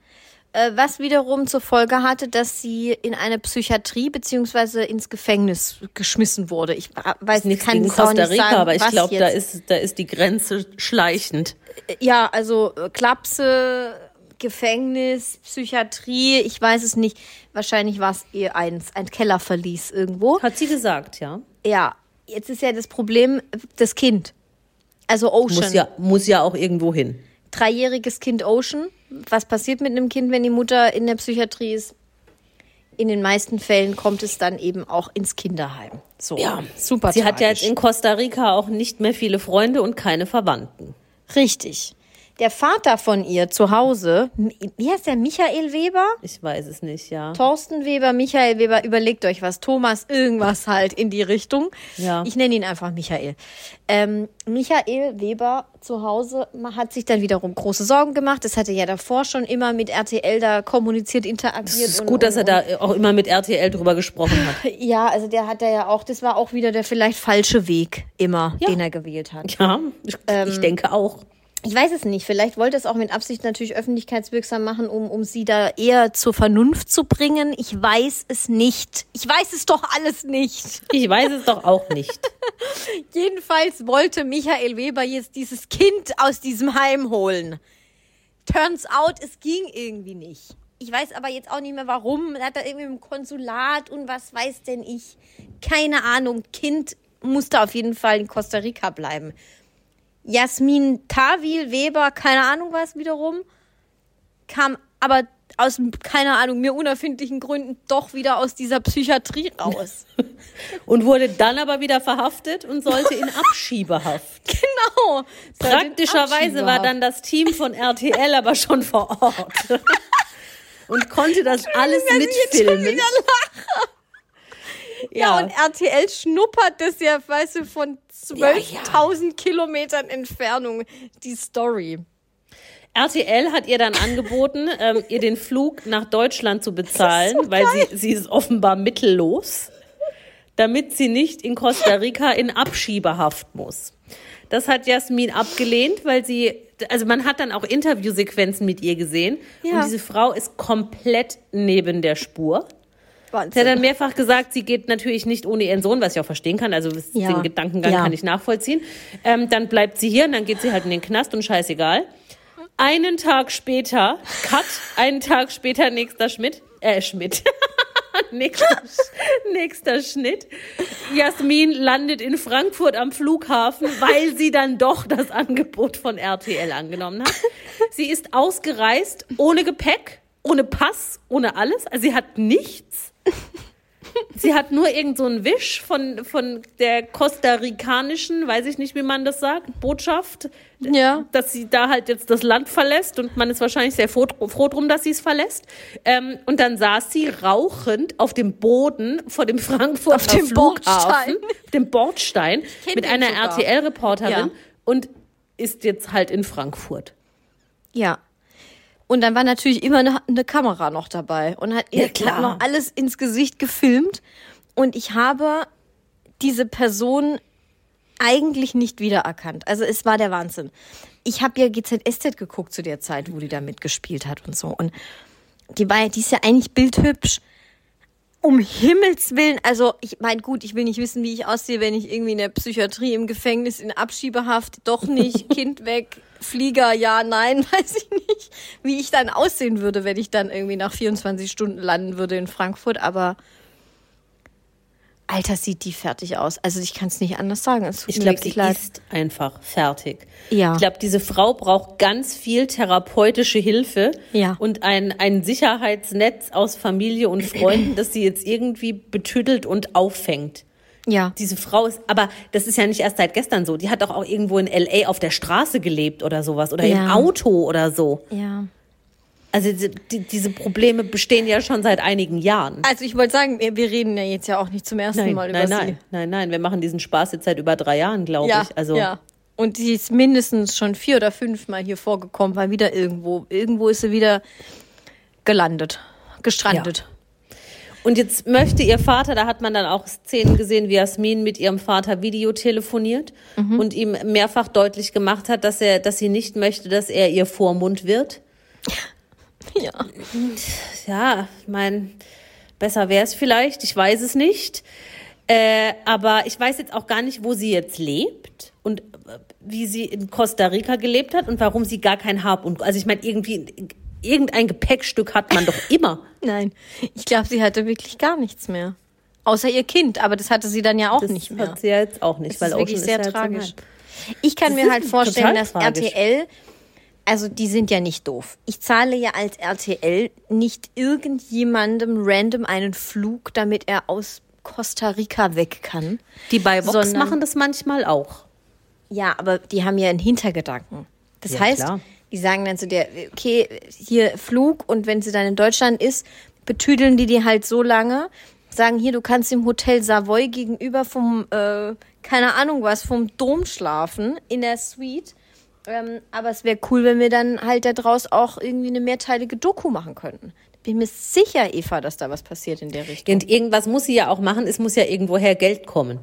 äh, was wiederum zur Folge hatte, dass sie in eine Psychiatrie beziehungsweise ins Gefängnis geschmissen wurde. Ich weiß Nichts kann es auch Costa nicht Rica, sagen, aber ich glaube, da ist, da ist die Grenze schleichend. Ja, also äh, Klapse, Gefängnis, Psychiatrie, ich weiß es nicht. Wahrscheinlich war es ihr eins, ein Kellerverlies irgendwo. Hat sie gesagt, ja. Ja, jetzt ist ja das Problem das Kind. Also Ocean. Muss ja, muss ja auch irgendwo hin. Dreijähriges Kind Ocean. Was passiert mit einem Kind, wenn die Mutter in der Psychiatrie ist? In den meisten Fällen kommt es dann eben auch ins Kinderheim. So, super Sie hat ja jetzt tragisch. in Costa Rica auch nicht mehr viele Freunde und keine Verwandten. Richtig. Der Vater von ihr zu Hause, wie heißt der, Michael Weber? Ich weiß es nicht, ja. Thorsten Weber, Michael Weber, überlegt euch was. Thomas, irgendwas halt in die Richtung. Ja. Ich nenne ihn einfach Michael. Ähm, Michael Weber zu Hause hat sich dann wiederum große Sorgen gemacht. Das hatte ja davor schon immer mit RTL da kommuniziert, interagiert. Es ist und- gut, dass er und- da auch immer mit RTL drüber gesprochen hat. <laughs> Ja, also der hat da ja auch, das war auch wieder der vielleicht falsche Weg immer, Ja. den er gewählt hat. Ja, ich, Ähm, ich denke auch. Ich weiß es nicht. Vielleicht wollte es auch mit Absicht natürlich öffentlichkeitswirksam machen, um, um sie da eher zur Vernunft zu bringen. Ich weiß es nicht. Ich weiß es doch alles nicht. Ich weiß es doch auch nicht. <laughs> Jedenfalls wollte Michael Weber jetzt dieses Kind aus diesem Heim holen. Turns out, es ging irgendwie nicht. Ich weiß aber jetzt auch nicht mehr warum. Er hat da irgendwie im Konsulat und was weiß denn ich. Keine Ahnung. Kind musste auf jeden Fall in Costa Rica bleiben. Jasmin Tawil Weber, keine Ahnung was wiederum, kam aber aus, keine Ahnung, mir unerfindlichen Gründen doch wieder aus dieser Psychiatrie raus. <laughs> Und wurde dann aber wieder verhaftet und sollte in <laughs> Abschiebehaft. genau. Praktischerweise war dann das Team von RTL aber schon vor Ort. <laughs> Und konnte das alles mitfilmen. Ja, und RTL schnuppert das ja, weißt du, von 12.000 Kilometern Entfernung, die Story. RTL hat ihr dann angeboten, <laughs> ähm, ihr den Flug nach Deutschland zu bezahlen, weil sie, sie ist offenbar mittellos. damit sie nicht in Costa Rica in Abschiebehaft muss. Das hat Jasmin abgelehnt, weil sie, also man hat dann auch Interviewsequenzen mit ihr gesehen Ja. und diese Frau ist komplett neben der Spur. Sie hat Wahnsinn. dann mehrfach gesagt, sie geht natürlich nicht ohne ihren Sohn, was ich auch verstehen kann. Also Ja. den Gedankengang Ja. kann ich nachvollziehen. Ähm, dann bleibt sie hier und dann geht sie halt in den Knast und scheißegal. Einen Tag später, Cut, einen Tag später nächster Schmidt, äh, Schmidt. <laughs> nächster, nächster Schnitt. Jasmin landet in Frankfurt am Flughafen, weil sie dann doch das Angebot von RTL angenommen hat. Sie ist ausgereist, ohne Gepäck, ohne Pass, ohne alles. Also sie hat nichts. <laughs> Sie hat nur irgend so einen Wisch von, von der kostarikanischen, weiß ich nicht, wie man das sagt, Botschaft, Ja. dass sie da halt jetzt das Land verlässt und man ist wahrscheinlich sehr froh, froh drum, dass sie es verlässt. Ähm, und dann saß sie rauchend auf dem Boden vor dem Frankfurter Auf dem Flughafen, Bordstein. <laughs> dem Bordstein, mit einer. RTL-Reporterin Ja. und ist jetzt halt in Frankfurt. Ja. Und dann war natürlich immer eine, eine Kamera noch dabei und hat ihr klar. noch alles ins Gesicht gefilmt. Und ich habe diese Person eigentlich nicht wiedererkannt. Also es war der Wahnsinn. Ich habe ja GZSZ geguckt zu der Zeit, wo die da mitgespielt hat und so. Und die war ja, die ist ja eigentlich bildhübsch. Um Himmels Willen, also ich meine, gut, ich will nicht wissen, wie ich aussehe, wenn ich irgendwie in der Psychiatrie im Gefängnis in Abschiebehaft, doch nicht, <laughs> Kind weg, Flieger, ja, nein, <laughs> weiß ich nicht, wie ich dann aussehen würde, wenn ich dann irgendwie nach 24 Stunden landen würde in Frankfurt, aber Alter, sieht die fertig aus. Also ich kann es nicht anders sagen. Ich glaube, sie leid. ist einfach fertig. Ja. Ich glaube, diese Frau braucht ganz viel therapeutische Hilfe Ja. und ein, ein Sicherheitsnetz aus Familie und Freunden, das sie jetzt irgendwie betüdelt und auffängt. Ja. Diese Frau ist, aber das ist ja nicht erst seit gestern so. Die hat doch auch irgendwo in LA auf der Straße gelebt oder sowas oder im Ja. Auto oder so. Ja. Also die, die, diese Probleme bestehen ja schon seit einigen Jahren. Also ich wollte sagen, wir, wir reden ja jetzt ja auch nicht zum ersten Nein, Mal über nein, sie. nein, nein, nein. Wir machen diesen Spaß jetzt seit über drei Jahren, glaube Ja, ich. Also ja. Und die ist mindestens schon vier oder fünf Mal hier vorgekommen, weil wieder irgendwo, irgendwo ist sie wieder gelandet, gestrandet. Und jetzt möchte ihr Vater, da hat man dann auch Szenen gesehen, wie Jasmin mit ihrem Vater Videotelefoniert Mhm. und ihm mehrfach deutlich gemacht hat, dass er, dass sie nicht möchte, dass er ihr Vormund wird. <laughs> Ja. Ja, ich meine, besser wäre es vielleicht, ich weiß es nicht. Äh, aber ich weiß jetzt auch gar nicht, wo sie jetzt lebt und äh, wie sie in Costa Rica gelebt hat und warum sie gar kein Hab und also ich meine irgendwie irgendein Gepäckstück hat man doch immer. <laughs> Nein, ich glaube, sie hatte wirklich gar nichts mehr. Außer ihr Kind, aber das hatte sie dann ja auch Das nicht mehr. hat sie ja jetzt auch nicht, Das weil ist wirklich ist sehr jetzt tragisch. Ich kann Das mir ist halt <laughs> vorstellen, dass tragisch. RTL, also die sind ja nicht doof. Ich zahle ja als RTL nicht irgendjemandem random einen Flug, damit er aus Costa Rica weg kann. Die bei Vox machen das manchmal auch. Ja, aber die haben ja einen Hintergedanken. Das Ja, heißt, klar. die sagen dann zu der, okay, hier Flug und wenn sie dann in Deutschland ist, betüdeln die die halt so lange, sagen hier, du kannst im Hotel Savoy gegenüber vom, äh, keine Ahnung was, vom Dom schlafen in der Suite. Ähm, aber es wäre cool, wenn wir dann halt da draus auch irgendwie eine mehrteilige Doku machen könnten. Bin mir sicher, Eva, dass da was passiert in der Richtung. Und irgendwas muss sie ja auch machen, es muss ja irgendwoher Geld kommen.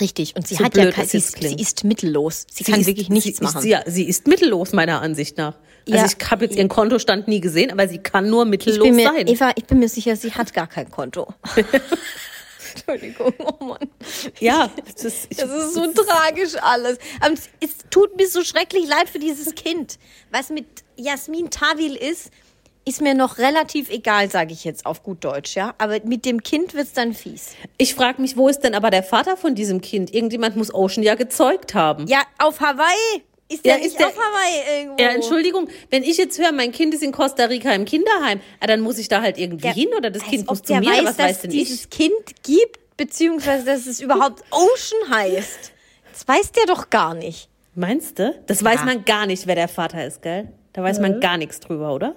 Richtig. Und sie So hat ja blöd kein, es sie, ist, sie ist mittellos. Sie, kann ist, wirklich nichts sie, machen. Sie, ja, sie ist mittellos, meiner Ansicht nach. Also Ja. ich habe jetzt ihren Kontostand nie gesehen, aber sie kann nur mittellos mir, sein. Eva, ich bin mir sicher, sie hat gar kein Konto. <laughs> Entschuldigung, oh Mann. ja, das ist, ich, Das ist so tragisch alles. Aber es, es tut mir so schrecklich leid für dieses Kind. Was mit Jasmin Tawil ist, ist mir noch relativ egal, sage ich jetzt auf gut Deutsch, ja. Aber mit dem Kind wird's dann fies. ich frage mich, wo ist denn aber der Vater von diesem Kind? Irgendjemand muss Ocean ja gezeugt haben. Ja, auf Hawaii. Ist Ja, der ist nicht der- auf Hawaii irgendwo? Ja, Entschuldigung, wenn ich jetzt höre, mein Kind ist in Costa Rica im Kinderheim, ah, dann muss ich da halt irgendwie Ja, hin oder das Kind muss zu der mir, weiß, oder was dass weiß denn dieses ich? Kind gibt, beziehungsweise dass es überhaupt Ocean heißt. Das weiß der doch gar nicht. Meinst du? Das weiß man gar nicht, wer der Vater ist, gell? Da weiß man gar nichts drüber, oder?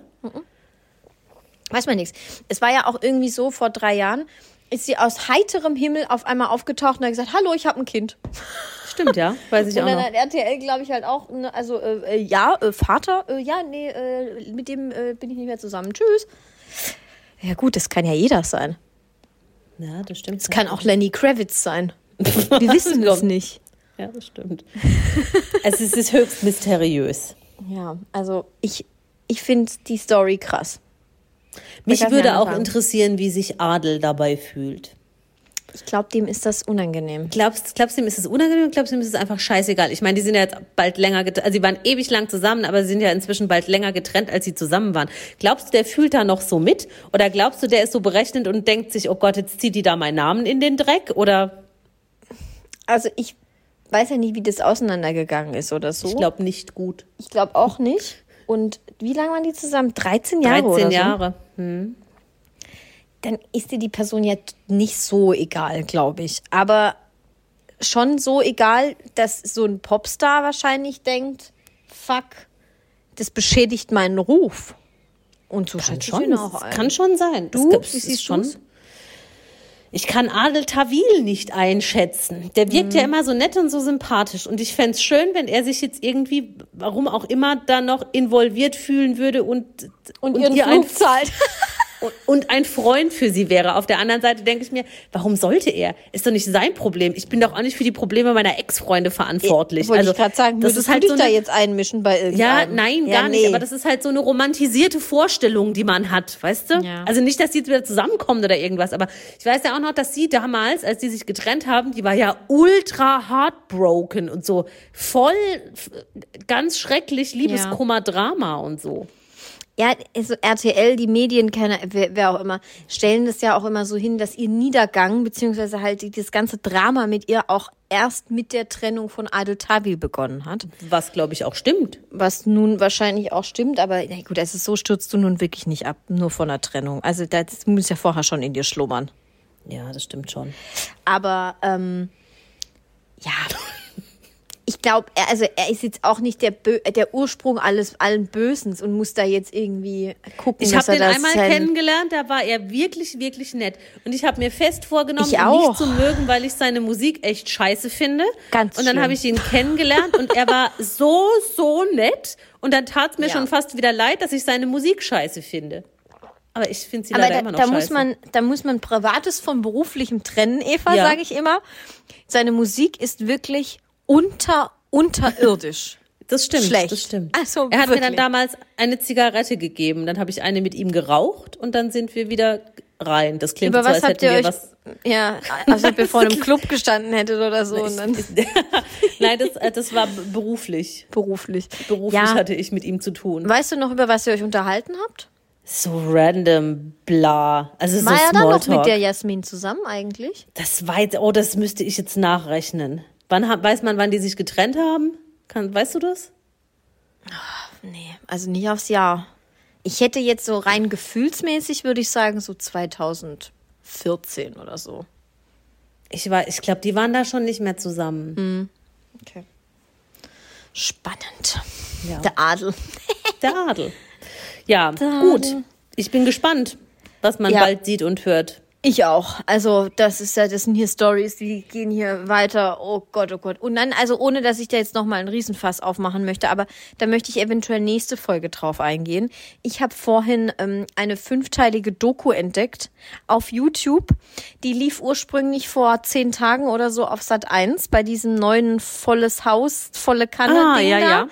Weiß man nichts. Es war ja auch irgendwie so, vor drei Jahren ist sie aus heiterem Himmel auf einmal aufgetaucht und hat gesagt, hallo, ich habe ein Kind. Stimmt, ja, weiß ich Und auch dann noch. hat RTL, glaube ich, halt auch, ne, also äh, äh, ja, äh, Vater, äh, ja, nee, äh, mit dem äh, bin ich nicht mehr zusammen. Tschüss. Ja gut, das kann ja jeder sein. Ja, das stimmt. Es kann auch Lenny Kravitz sein. Wir <laughs> wissen es nicht. Ja, das stimmt. <laughs> es ist, es ist höchst mysteriös. Ja, also ich, ich finde die Story krass. Mich würde auch interessieren, wie sich Adel dabei fühlt. Ich glaube, dem ist das unangenehm. Glaubst, glaubst du, ihm ist es unangenehm? Glaubst du, ihm ist es einfach scheißegal? Ich meine, die sind ja jetzt bald länger getrennt, also sie waren ewig lang zusammen, aber sie sind ja inzwischen bald länger getrennt, als sie zusammen waren. Glaubst du, der fühlt da noch so mit? Oder glaubst du, der ist so berechnend und denkt sich, oh Gott, jetzt zieht die da meinen Namen in den Dreck? Oder Also ich weiß ja nicht, wie das auseinandergegangen ist oder so. ich glaube nicht gut. Ich glaube auch nicht. Und wie lange waren die zusammen? 13 Jahre 13 oder so? Jahre. Dann ist dir die Person ja nicht so egal, glaube ich. Aber schon so egal, dass so ein Popstar wahrscheinlich denkt, fuck, das beschädigt meinen Ruf. Und so Kann schon, auch ein. kann schon sein. Du? Es gibt- Wie es siehst schon. du's? Ich kann Adel Tawil nicht einschätzen. Der wirkt Mhm. ja immer so nett und so sympathisch. Und ich fänd's schön, wenn er sich jetzt irgendwie, warum auch immer, da noch involviert fühlen würde und, und, ihren ihr Flug zahlt. <laughs> und, und ein Freund für sie wäre. Auf der anderen Seite denke ich mir, warum sollte er? Ist doch nicht sein Problem. Ich bin doch auch nicht für die Probleme meiner Ex-Freunde verantwortlich. Wollte also, ich gerade sagen, das ist halt du so dich da eine, jetzt einmischen bei ja, irgendeinem? nein, Ja, gar nicht. nee. Aber das ist halt so eine romantisierte Vorstellung, die man hat, weißt du? Ja. Also nicht, dass die jetzt wieder zusammenkommen oder irgendwas, aber ich weiß ja auch noch, dass sie damals, als die sich getrennt haben, die war ja ultra heartbroken und so voll ganz schrecklich Liebeskummer Drama und so. Ja, also RTL, die Medienkenner, wer, wer auch immer, stellen das ja auch immer so hin, dass ihr Niedergang, beziehungsweise halt das ganze Drama mit ihr auch erst mit der Trennung von Adel Tawil begonnen hat. Was glaube ich auch stimmt. Was nun wahrscheinlich auch stimmt, aber na gut, es ist so, stürzt du nun wirklich nicht ab, nur von der Trennung. Also das muss ja vorher schon in dir schlummern. Ja, das stimmt schon. Aber ähm, ja, ich glaube, er, also er ist jetzt auch nicht der, Bö der Ursprung alles allen Bösens und muss da jetzt irgendwie gucken, Ich habe den das einmal kennengelernt, da war er wirklich, wirklich nett. Und ich habe mir fest vorgenommen, ihn nicht zu mögen, weil ich seine Musik echt scheiße finde. Ganz Und dann habe ich ihn kennengelernt und er war <laughs> so, so nett. Und dann tat es mir Ja. schon fast wieder leid, dass ich seine Musik scheiße finde. Aber ich finde sie Aber leider da, immer noch da scheiße. muss man, da muss man Privates vom Beruflichen trennen, Eva, Ja. sage ich immer. Seine Musik ist wirklich unter unterirdisch. <laughs> das stimmt, schlecht. das stimmt. Also er hat mir dann wirklich. damals eine Zigarette gegeben. Dann habe ich eine mit ihm geraucht und dann sind wir wieder rein. Das klingt Über so, was als habt hätten ihr wir euch? was Ja, als ob ihr vor einem Club gestanden hättet oder so und dann <laughs> Nein, das, äh, das war beruflich. beruflich. Beruflich Ja. hatte ich mit ihm zu tun. Weißt du noch, über was ihr euch unterhalten habt? So random, bla. Also so War er dann noch mit der Jasmin zusammen eigentlich? Das weiß, oh, das müsste ich jetzt nachrechnen. Wann weiß man, wann die sich getrennt haben? Kann, weißt du das? Nee, also nicht aufs Jahr. Ich hätte jetzt so rein gefühlsmäßig, würde ich sagen, so 2014 oder so. Ich war, ich glaube, die waren da schon nicht mehr zusammen. Okay. Spannend. Ja. Der Adel. <laughs> Der Adel. Ja, Der gut. Adel. Ich bin gespannt, was man Ja. bald sieht und hört. Ich auch. Also, das ist ja, das sind hier Stories, die gehen hier weiter. Oh Gott, oh Gott. Und dann, also ohne, dass ich da jetzt nochmal einen Riesenfass aufmachen möchte, aber da möchte ich eventuell nächste Folge drauf eingehen. Ich habe vorhin ähm, eine fünfteilige Doku entdeckt auf YouTube. Die lief ursprünglich vor zehn Tagen oder so auf Sat 1 bei diesem neuen volles Haus, volle Kanne. Ah, Ding ja, da. ja.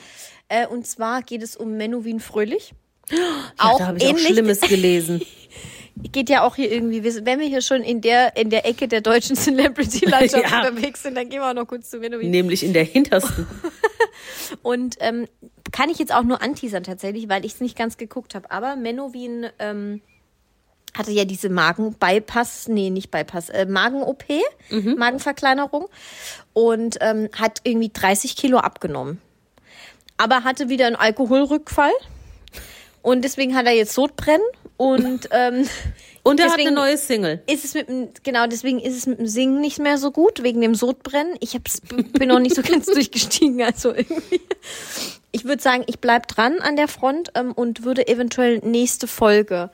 Äh, und zwar geht es um Menowin Fröhlich. <gasps> Ja, auch da habe ich auch ähnlich Schlimmes gelesen. <laughs> geht ja auch hier irgendwie, wenn wir hier schon in der, in der Ecke der deutschen <laughs> Celebrity-Landschaft <laughs> Ja. unterwegs sind, dann gehen wir auch noch kurz zu Menowin. Nämlich in der hintersten. <laughs> Und ähm, kann ich jetzt auch nur anteasern tatsächlich, weil ich es nicht ganz geguckt habe. Aber Menowin ähm, hatte ja diese Magen-Bypass, nee, nicht Bypass, äh, Magen-OP, Magenverkleinerung und ähm, hat irgendwie 30 Kilo abgenommen. Aber hatte wieder einen Alkoholrückfall und deswegen hat er jetzt Sodbrennen und <laughs> ähm, Und er hat eine neue Single. ist es mit dem, genau, deswegen ist es mit dem Singen nicht mehr so gut, wegen dem Sodbrennen. Ich hab's, bin noch nicht so ganz <laughs> durchgestiegen, also irgendwie. Ich würde sagen, ich bleib dran an der Front ähm, und würde eventuell nächste Folge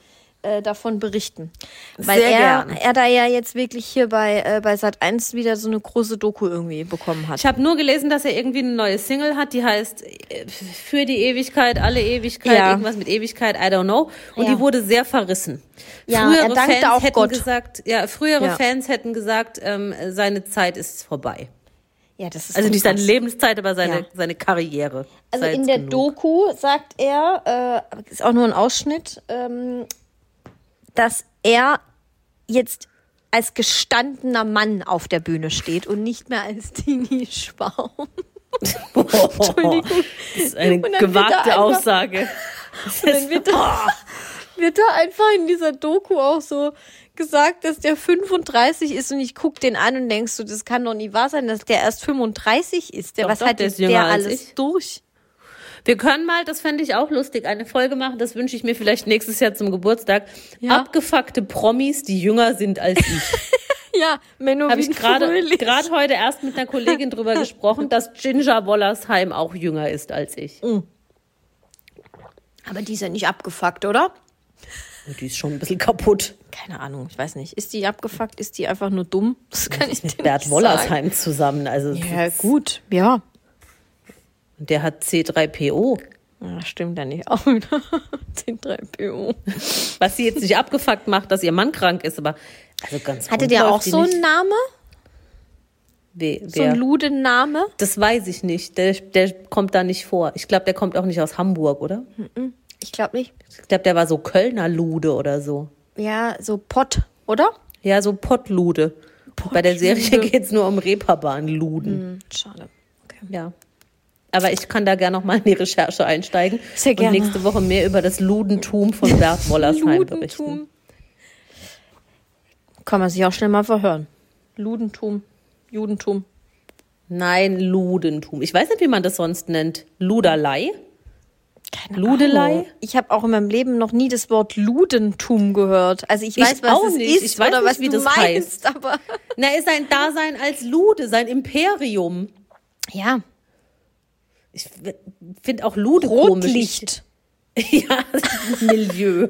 äh, davon berichten. Weil Sehr er, gern. er da ja jetzt wirklich hier bei, äh, bei Sat 1 wieder so eine große Doku irgendwie bekommen hat. Ich habe nur gelesen, dass er irgendwie eine neue Single hat, die heißt äh, Für die Ewigkeit, alle Ewigkeit, Ja. irgendwas mit Ewigkeit, I don't know. Und Ja. die wurde sehr verrissen. Ja, er dankte auch hätten Gott. gesagt, ja, frühere Ja. Fans hätten gesagt, ähm, seine Zeit ist vorbei. Ja, das ist Also nicht seine. Lebenszeit, aber seine, Ja. seine Karriere. Also in der genug. Doku sagt er, äh, ist auch nur ein Ausschnitt, ähm, dass er jetzt als gestandener Mann auf der Bühne steht und nicht mehr als Tini Schwaum. <laughs> Entschuldigung. Das ist eine gewagte einfach- Aussage. Und dann wird da, wird da einfach in dieser Doku auch so gesagt, dass der 35 ist und ich guck den an und denkst du, das kann doch nie wahr sein, dass der erst 35 ist. Der, Doch, was doch, hat der der, alles durch? Wir können mal, das fände ich auch lustig, eine Folge machen, das wünsche ich mir vielleicht nächstes Jahr zum Geburtstag. Ja. Abgefuckte Promis, die jünger sind als ich. <laughs> Ja, Menno Habe ich gerade gerade heute erst mit einer Kollegin drüber <laughs> gesprochen, dass Ginger Wollersheim auch jünger ist als ich. Aber die ist ja nicht abgefuckt, oder? Und die ist schon ein bisschen kaputt. Keine Ahnung, ich weiß nicht. Ist die abgefuckt? Ist die einfach nur dumm? Das kann ich dir Mit Bert sagen. Wollersheim zusammen. Also Ja, gut, ja. Der hat C3PO. ja stimmt ja nicht auch wieder. <laughs> 10-3-PO. Was sie jetzt nicht abgefuckt macht, dass ihr Mann krank ist, aber also ganz Hatte der auch so nicht. einen Name? We, So einen Ludenname? Das weiß ich nicht. Der, der kommt da nicht vor. Ich glaube, der kommt auch nicht aus Hamburg, oder? Ich glaube nicht. Ich glaube, der war so Kölner Lude oder so. Ja, so Pott, oder? Ja, so Pottlude. Bei der Serie <laughs> geht es nur um Reeperbahn-Luden. Hm, schade. Okay. Ja. Aber ich kann da gerne noch mal in die Recherche einsteigen. Sehr gerne. Und nächste Woche mehr über das Ludentum von Bert Wollersheim berichten. Ludentum. Kann man sich auch schnell mal verhören. Ludentum, Judentum. Nein, Ludentum. Ich weiß nicht, wie man das sonst nennt. Luderlei? Keine Ludelei? Ahnung. Ich habe auch in meinem Leben noch nie das Wort Ludentum gehört. Also ich Ich weiß, was auch es nicht. ist Ich weiß oder nicht, was wie du das meinst, aber Na, ist sein Dasein als Lude, sein Imperium. ja, Ich finde auch Lude komisch. Rotlicht. <laughs> Ja, Milieu.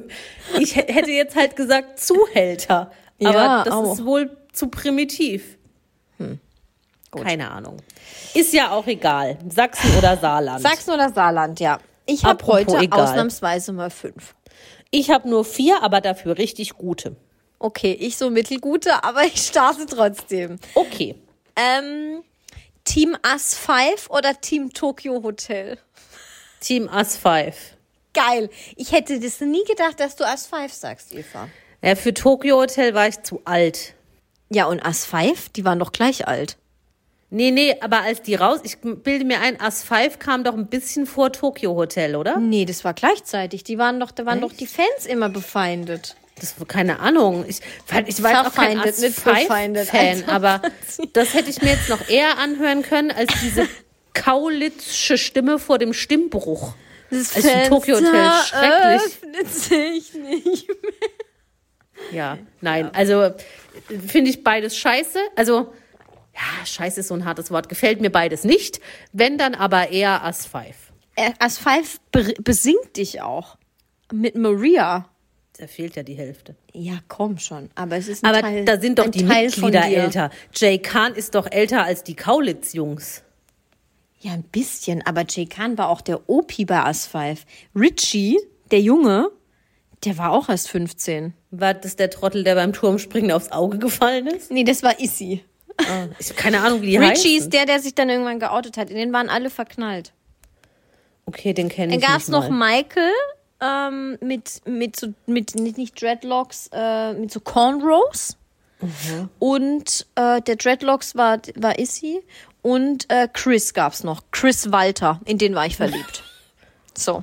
Ich hä- hätte jetzt halt gesagt Zuhälter. Aber Ja, das auch. ist wohl zu primitiv. Keine Ahnung. Ist ja auch egal. Sachsen oder Saarland. Sachsen oder Saarland, ja. Ich habe heute egal. ausnahmsweise mal fünf. Ich habe nur vier, aber dafür richtig gute. Okay, ich so mittelgute, aber ich starte trotzdem. Okay. Ähm, Team Us 5 oder Team Tokyo Hotel? Team Us 5. Geil. Ich hätte das nie gedacht, dass du Us 5 sagst, Eva. Ja, für Tokyo Hotel war ich zu alt. Ja, und Us 5, die waren doch gleich alt. Nee, nee, aber als die raus, ich bilde mir ein, Us 5 kam doch ein bisschen vor Tokyo Hotel, oder? Nee, das war gleichzeitig. Die waren doch, da waren doch die Fans immer befeindet. Das keine Ahnung. Ich, ich war auch kein Us nicht 5 befeindet. Fan, Also, aber das hätte ich mir jetzt noch eher anhören können als diese kaulitzsche Stimme vor dem Stimmbruch. Das Also im Tokyo Hotel schrecklich. öffnet sich nicht. Ja, nein, also äh, finde ich beides scheiße. Also, ja, scheiße ist so ein hartes Wort. Gefällt mir beides nicht. Wenn dann aber eher Us 5. Äh, 5 be besingt dich auch. Mit Maria. Da fehlt ja die Hälfte. Ja, komm schon. Aber es ist ein Aber Teil, da sind doch die Teil Mitglieder älter. Jay Khan ist doch älter als die Kaulitz-Jungs. Ja, ein bisschen. Aber Jay Khan war auch der Opi bei Us 5. Richie, der Junge, der war auch erst 15. War das der Trottel, der beim Turmspringen aufs Auge gefallen ist? Nee, das war Issy. Ich habe keine Ahnung, wie die Richie heißen. ist der, der sich dann irgendwann geoutet hat. In den waren alle verknallt. Okay, den kenne Dann ich gab es noch. Michael ähm, mit, mit so, mit nicht, Dreadlocks, äh, mit so Cornrows. Mhm. Und äh, der Dreadlocks war, war Issy. Und äh, Chris gab's noch. Chris Walter. In den war ich verliebt. <laughs> So.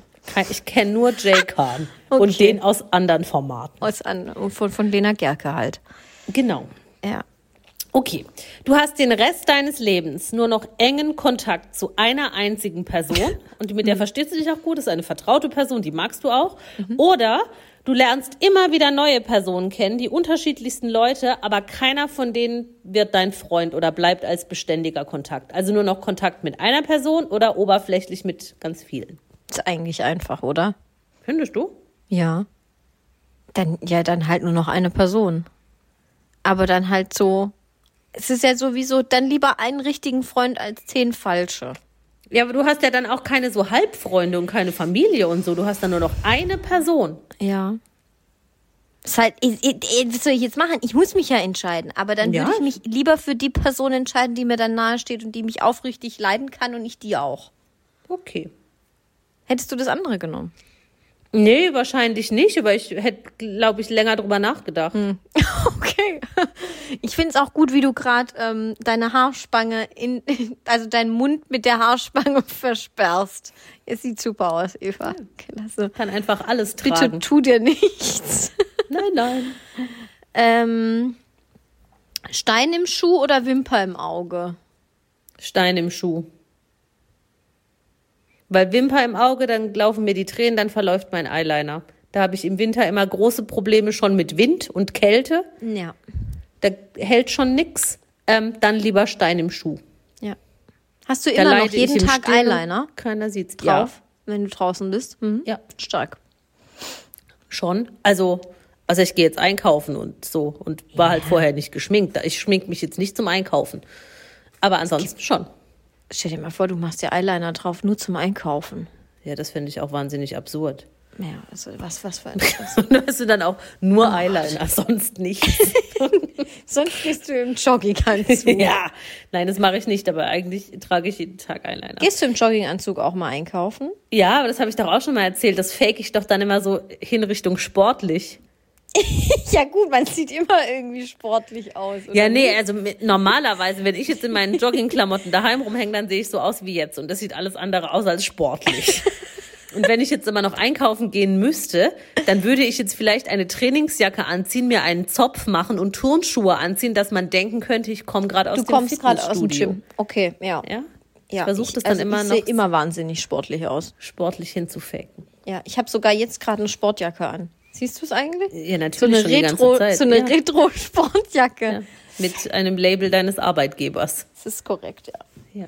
Ich kenne nur Jay Khan Okay. und den aus anderen Formaten. Aus an, von, von Lena Gerke halt. Genau. Ja. Okay, du hast den Rest deines Lebens nur noch engen Kontakt zu einer einzigen Person <laughs> und mit der verstehst du dich auch gut, ist eine vertraute Person, die magst du auch. Oder du lernst immer wieder neue Personen kennen, die unterschiedlichsten Leute, aber keiner von denen wird dein Freund oder bleibt als beständiger Kontakt. Also nur noch Kontakt mit einer Person oder oberflächlich mit ganz vielen. Ist eigentlich einfach, oder? Findest du? Ja. Dann, ja, dann halt nur noch eine Person. Aber dann halt so. Es ist ja sowieso, dann lieber einen richtigen Freund als zehn falsche. Ja, aber du hast ja dann auch keine so Halbfreunde und keine Familie und so. Du hast dann nur noch eine Person. Ja. Ist halt, ich, ich, was soll ich jetzt machen? Ich muss mich ja entscheiden. Aber dann Ja. würde ich mich lieber für die Person entscheiden, die mir dann nahe steht und die mich aufrichtig leiden kann und ich die auch. Okay. Hättest du das andere genommen? Nee, wahrscheinlich nicht, aber ich hätte, glaube ich, länger drüber nachgedacht. <laughs> Okay. Ich finde es auch gut, wie du gerade ähm, deine Haarspange in, <laughs> also deinen Mund mit der Haarspange <laughs> versperrst. Es sieht super aus, Eva. Klasse. Kann einfach alles Bitte tragen. tu dir nichts. Nein, nein. Ähm, Stein im Schuh oder Wimper im Auge? Stein im Schuh. Weil Wimper im Auge, dann laufen mir die Tränen, dann verläuft mein Eyeliner. Da habe ich im Winter immer große Probleme schon mit Wind und Kälte. Ja. Da hält schon nix. Ähm, dann lieber Stein im Schuh. Ja. Hast du Da immer noch jeden Tag Stillen Eyeliner Keiner sieht's drauf, wenn du draußen bist? Mhm. Ja, ja, Stark. schon. Also, also ich gehe jetzt einkaufen und so und war halt vorher nicht geschminkt. Ich schmink mich jetzt nicht zum Einkaufen. Aber ansonsten schon. Stell dir mal vor, du machst dir Eyeliner drauf, nur zum Einkaufen. Ja, das finde ich auch wahnsinnig absurd. Ja, also was, was für ein <laughs> Und hast du dann auch nur Eyeliner, sonst nichts. <laughs> Sonst bist du im Jogginganzug. <laughs> ja, nein, das mache ich nicht, aber eigentlich trage ich jeden Tag Eyeliner. Gehst du im Jogginganzug auch mal einkaufen? Ja, aber das habe ich doch auch schon mal erzählt. Das fake ich doch dann immer so hin Richtung sportlich. <laughs> Ja gut, man sieht immer irgendwie sportlich aus. Ja, nee, also mit, normalerweise, wenn ich jetzt in meinen Joggingklamotten daheim rumhänge, dann sehe ich so aus wie jetzt. Und das sieht alles andere aus als sportlich. <laughs> Und wenn ich jetzt immer noch einkaufen gehen müsste, dann würde ich jetzt vielleicht eine Trainingsjacke anziehen, mir einen Zopf machen und Turnschuhe anziehen, dass man denken könnte, ich komme gerade aus Du dem kommst gerade aus dem Fitnessstudio. Gym. Okay, ja. Ja? ja versuch das dann also immer ich noch- sehe immer wahnsinnig sportlich aus. Sportlich hinzufaken. Ja, ich habe sogar jetzt gerade eine Sportjacke an. Siehst du es eigentlich? Ja, So natürlich eine die ganze Retro, Zeit. so eine ja. Retro-Sportjacke. Ja. Mit einem Label deines Arbeitgebers. Das ist korrekt, ja.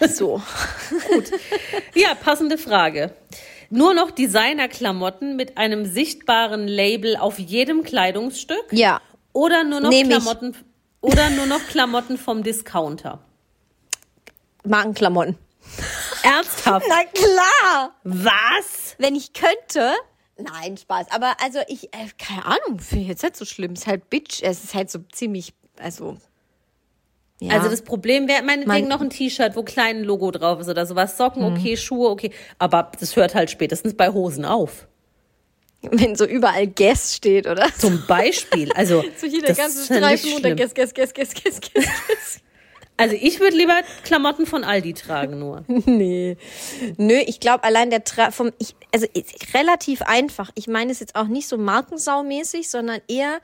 Ja. So. <laughs> Ja, passende Frage. Nur noch Designerklamotten mit einem sichtbaren Label auf jedem Kleidungsstück Ja. oder nur noch Nehm ich. Klamotten oder nur noch Klamotten vom Discounter? Markenklamotten. Ernsthaft? <laughs> Na klar! Was? Wenn ich könnte. Nein, Spaß. Aber also ich, äh, keine Ahnung, finde ich jetzt nicht so schlimm. Es ist halt Bitch. Es ist halt so ziemlich, also. Ja. Also das Problem wäre meinetwegen Man- noch ein T-Shirt, wo klein Logo drauf ist oder sowas. Socken, okay, Schuhe, okay. Aber das hört halt spätestens bei Hosen auf. wenn so überall Guess steht, oder? Zum Beispiel. Also, <laughs> So hier der ganze Streifen unter. Guess, Guess, Guess, Guess, Guess, Guess, Guess. Also ich würde lieber Klamotten von Aldi tragen nur. <laughs> Nee. Nö, ich glaube allein der Tra vom ich, also ist relativ einfach. Ich meine es jetzt auch nicht so markensaumäßig, sondern eher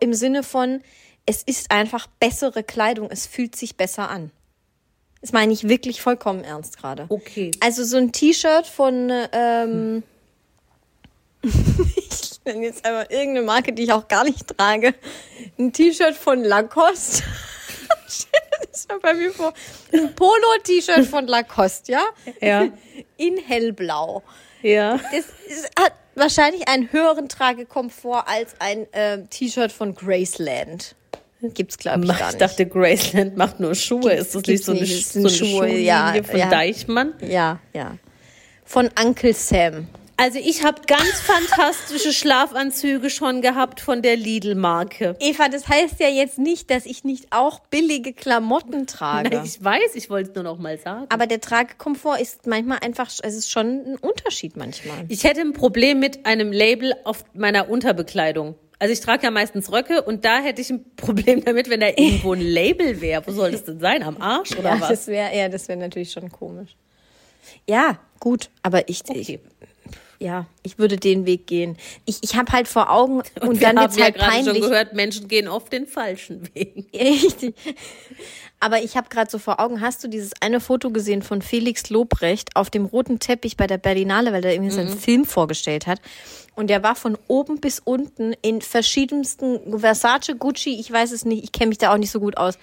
im Sinne von es ist einfach bessere Kleidung, es fühlt sich besser an. Das meine ich wirklich vollkommen ernst gerade. Okay. Also so ein T-Shirt von ähm, <laughs> ich nenne jetzt einfach irgendeine Marke, die ich auch gar nicht trage. Ein T-Shirt von Lacoste. <laughs> das war bei mir vor. Ein Polo-T-Shirt von Lacoste, ja? Ja. In hellblau. Ja. Das ist, hat wahrscheinlich einen höheren Tragekomfort als ein ähm, T-Shirt von Graceland. Gibt's, glaube ich, gar Ich nicht. dachte, Graceland macht nur Schuhe. ist das nicht gibt's so eine, nicht. So eine Schuhe, Schuhlinie ja, von ja. Deichmann? ja, ja. Von Uncle Sam. Also ich habe ganz fantastische <laughs> Schlafanzüge schon gehabt von der Lidl-Marke. Eva, das heißt ja jetzt nicht, dass ich nicht auch billige Klamotten trage. Nein, ich weiß, ich wollte es nur noch mal sagen. Aber der Tragekomfort ist manchmal einfach, es ist schon ein Unterschied manchmal. Ich hätte ein Problem mit einem Label auf meiner Unterbekleidung. Also ich trage ja meistens Röcke und da hätte ich ein <laughs> Problem damit, wenn da irgendwo ein Label wäre. Wo soll das denn sein? Am Arsch oder ja, was? das wäre ja, das wäre natürlich schon komisch. Ja, gut, aber ich, ich Okay. Ja, ich würde den Weg gehen. Ich, ich habe halt vor Augen <laughs> und, Und wir dann haben wird's ja halt gerade schon peinlich. gehört, Menschen gehen oft den falschen Weg. <laughs> Richtig. Aber ich habe gerade so vor Augen, hast du dieses eine Foto gesehen von Felix Lobrecht auf dem roten Teppich bei der Berlinale, weil er irgendwie seinen Film vorgestellt hat. Und der war von oben bis unten in verschiedensten Versace, Gucci, ich weiß es nicht, ich kenne mich da auch nicht so gut aus.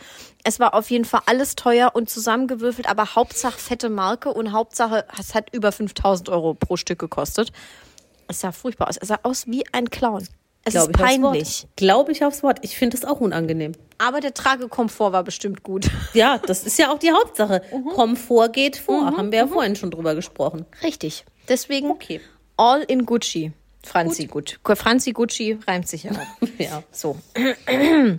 Es war auf jeden Fall alles teuer und zusammengewürfelt, aber Hauptsache fette Marke und Hauptsache, es hat über 5000 Euro pro Stück gekostet. Es sah furchtbar aus. Es sah aus wie ein Clown. Es Glaub ist peinlich. Glaube ich aufs Wort. Ich finde es auch unangenehm. Aber der Tragekomfort war bestimmt gut. <laughs> Ja, das ist ja auch die Hauptsache. Mhm. Komfort geht vor. Haben wir ja vorhin schon drüber gesprochen. Richtig. Desegen Okay. all in Gucci. Franzi gut. Franzi Gucci reimt sich ja auch. <laughs> Ja. So. <clears throat> äh,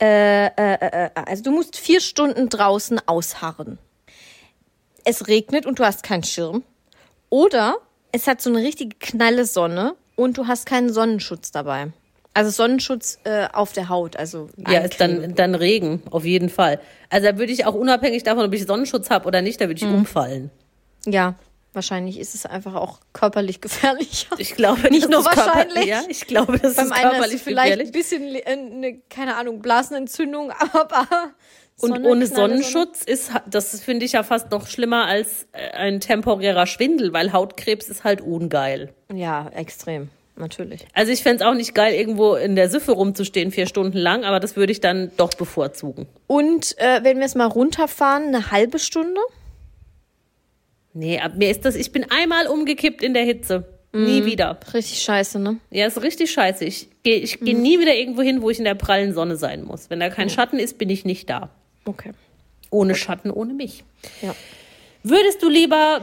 äh, äh, also du musst vier Stunden draußen ausharren. Es regnet und du hast keinen Schirm. Oder es hat so eine richtige knalle Sonne und du hast keinen Sonnenschutz dabei. Also Sonnenschutz äh, auf der Haut. Also Ja, ist dann, dann Regen, auf jeden Fall. Also da würde ich auch unabhängig davon, ob ich Sonnenschutz habe oder nicht, da würde ich Mhm. umfallen. Ja, wahrscheinlich ist es einfach auch körperlich <laughs> gefährlicher. Ich glaube, Nicht nur ist wahrscheinlich. Ja, ich glaube, das Beim ist einen hast du körperlich vielleicht gefährlich. ein bisschen, äh, eine, keine Ahnung, Blasenentzündung, <laughs> aber Und Sonne, ohne knalle Sonne. Sonnenschutz ist, das finde ich ja fast noch schlimmer als äh, ein temporärer Schwindel, weil Hautkrebs ist halt ungeil. Ja, extrem, natürlich. Also ich fände es auch nicht geil, irgendwo in der Süffe rumzustehen, vier Stunden lang, aber das würde ich dann doch bevorzugen. Und äh, wenn wir es mal runterfahren, eine halbe Stunde? Nee, ab mir ist das, ich bin einmal umgekippt in der Hitze. Nie wieder. Richtig scheiße, ne? Ja, ist richtig scheiße. Ich gehe ich geh nie wieder irgendwo hin, wo ich in der prallen Sonne sein muss. Wenn da kein Schatten ist, bin ich nicht da. Okay. Ohne Schatten, ohne mich. Ja. Würdest du lieber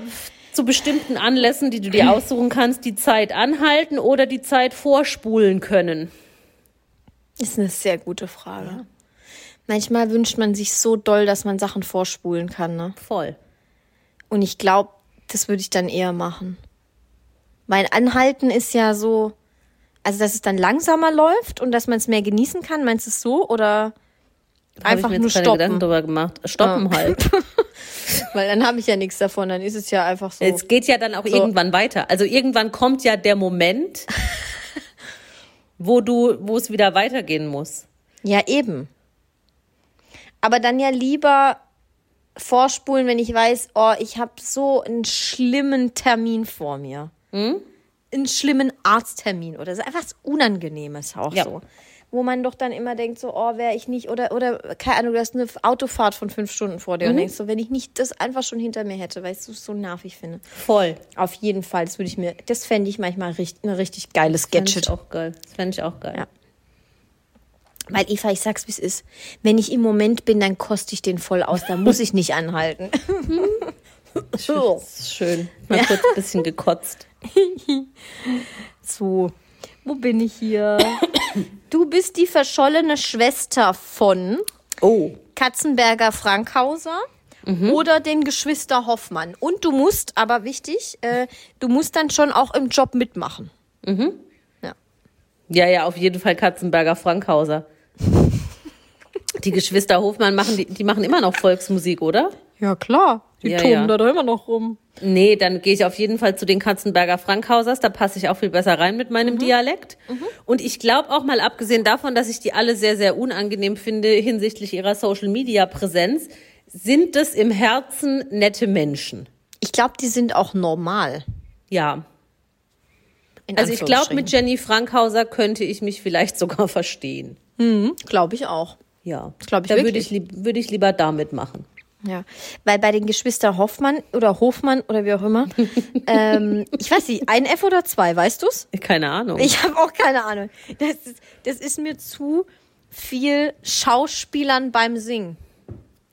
zu bestimmten Anlässen, die du dir aussuchen kannst, die Zeit anhalten oder die Zeit vorspulen können? Ist eine sehr gute Frage. Manchmal wünscht man sich so doll, dass man Sachen vorspulen kann, ne? Voll. Und ich glaube, das würde ich dann eher machen. Mein Anhalten ist ja so, also dass es dann langsamer läuft und dass man es mehr genießen kann. Meinst du es so? Oder einfach nur stoppen? Gedanken drüber gemacht. Stoppen halt. <laughs> Weil dann habe ich ja nichts davon. Dann ist es ja einfach so. Es geht ja dann auch irgendwann weiter. Also irgendwann kommt ja der Moment, <laughs> wo du, wo es wieder weitergehen muss. Ja, eben. Aber dann ja lieber vorspulen, wenn ich weiß, oh, ich habe so einen schlimmen Termin vor mir. Hm? Einen schlimmen Arzttermin oder so. Einfach was Unangenehmes auch Ja. so. Wo man doch dann immer denkt, so, oh, wäre ich nicht, oder, oder, keine Ahnung, du hast eine Autofahrt von fünf Stunden vor Mhm. dir und denkst so, wenn ich nicht das einfach schon hinter mir hätte, weil ich es so nervig finde. Voll. Auf jeden Fall, das würde ich mir, das fände ich manchmal richtig, eine richtig geiles Fände ich Gadget. auch geil. Das fände ich auch geil. Ja. Weil Eva, ich sag's wie es ist. Wenn ich im Moment bin, dann koste ich den voll aus. Da muss ich nicht anhalten. <laughs> Das ist schön. Mal kurz ein bisschen gekotzt. <laughs> so. Wo bin ich hier? Du bist die verschollene Schwester von Oh. Katzenberger Frankhauser oder den Geschwister Hoffmann. Und du musst, aber wichtig, äh, du musst dann schon auch im Job mitmachen. Ja. Ja, ja, auf jeden Fall Katzenberger Frankhauser. <laughs> Die Geschwister Hofmann machen, die, die machen immer noch Volksmusik, oder? Ja, klar. Die Ja, toben ja. da doch immer noch rum. Nee, dann gehe ich auf jeden Fall zu den Katzenberger Frankhausers. Da passe ich auch viel besser rein mit meinem Dialekt. Und ich glaube auch mal, abgesehen davon, dass ich die alle sehr, sehr unangenehm finde hinsichtlich ihrer Social-Media-Präsenz, sind es im Herzen nette Menschen. Ich glaube, die sind auch normal. Ja. in Also ich glaube, mit. Jenny Frankhauser könnte ich mich vielleicht sogar verstehen. Glaube ich auch. Ja. Das glaub ich Da würde wirklich. ich, würde ich lieber damit machen. Ja, weil bei den Geschwister Hoffmann oder Hofmann oder wie auch immer, <laughs> ähm, ich weiß nicht, ein F oder zwei, weißt du's? Keine Ahnung. Ich habe auch keine Ahnung. Das ist, das ist mir zu viel Schauspielern beim Singen.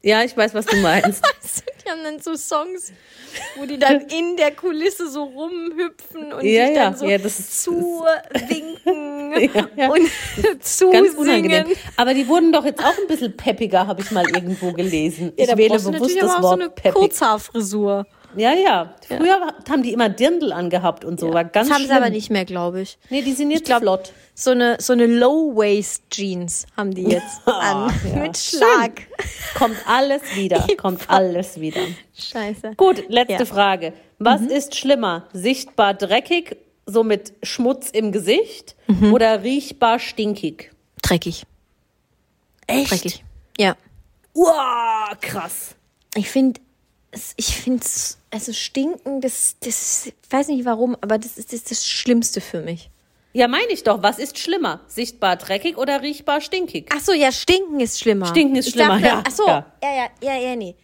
ja, ich weiß, was du meinst. <laughs> Die haben dann so Songs, wo die dann in der Kulisse so rumhüpfen und Ja, sich ja, dann so ja, das zuwinken Ja, ja. und <laughs> Ganz unangenehm. Aber die wurden doch jetzt auch ein bisschen peppiger, habe ich mal irgendwo gelesen. Ja, ich wähle bewusst natürlich das Wort so eine peppig. Kurzhaarfrisur. Ja, ja. Früher haben die immer Dirndl angehabt und so. War ganz Das haben schlimm. sie aber nicht mehr, glaube ich. Nee, die sind jetzt glaub- flott. So eine, so eine Low-Waist-Jeans haben die jetzt <laughs> an. ja. <laughs> Mit Schlag. Kommt alles wieder. Kommt alles wieder. Scheiße. Gut, letzte Ja. Mhm. Frage. Was ist schlimmer? Sichtbar dreckig, so mit Schmutz im Gesicht Mhm. oder riechbar stinkig? Dreckig. Echt? Dreckig. Ja. Uah, krass. Ich finde, ich finde also stinken, das, das, weiß nicht warum, aber das ist das, das Schlimmste für mich. Ja, meine ich doch. Was ist schlimmer? Sichtbar dreckig oder riechbar stinkig? Ach so, ja, stinken ist schlimmer. Stinken ist ich schlimmer, dachte, ja, Ach so, ja. ja, ja, ja, ja, nee.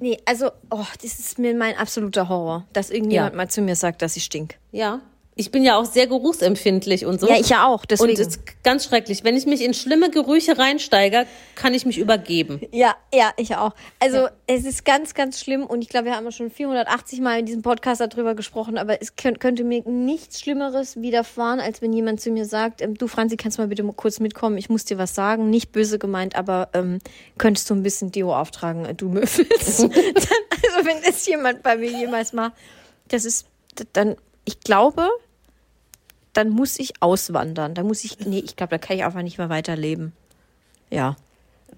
Nee, also, oh, das ist mir mein absoluter Horror, dass irgendjemand Ja. mal zu mir sagt, dass ich stink. Ja. Ich bin ja auch sehr geruchsempfindlich und so. Ja, ich ja auch, Und deswegen. es ist ganz schrecklich. Wenn ich mich in schlimme Gerüche reinsteige, kann ich mich übergeben. Ja, ja, ich auch. Also es ist ganz, ganz schlimm und ich glaube, wir haben schon 480 Mal in diesem Podcast darüber gesprochen, aber es könnt, könnte mir nichts Schlimmeres widerfahren, als wenn jemand zu mir sagt, ähm, du Franzi, kannst du mal bitte mal kurz mitkommen, ich muss dir was sagen, nicht böse gemeint, aber ähm, könntest du ein bisschen Deo auftragen, äh, du Möffels. <laughs> <laughs> Also wenn das jemand bei mir jemals macht, das ist dann, ich glaube, dann muss ich auswandern. Da muss ich, nee, ich glaube, da kann ich einfach nicht mehr weiterleben. Ja.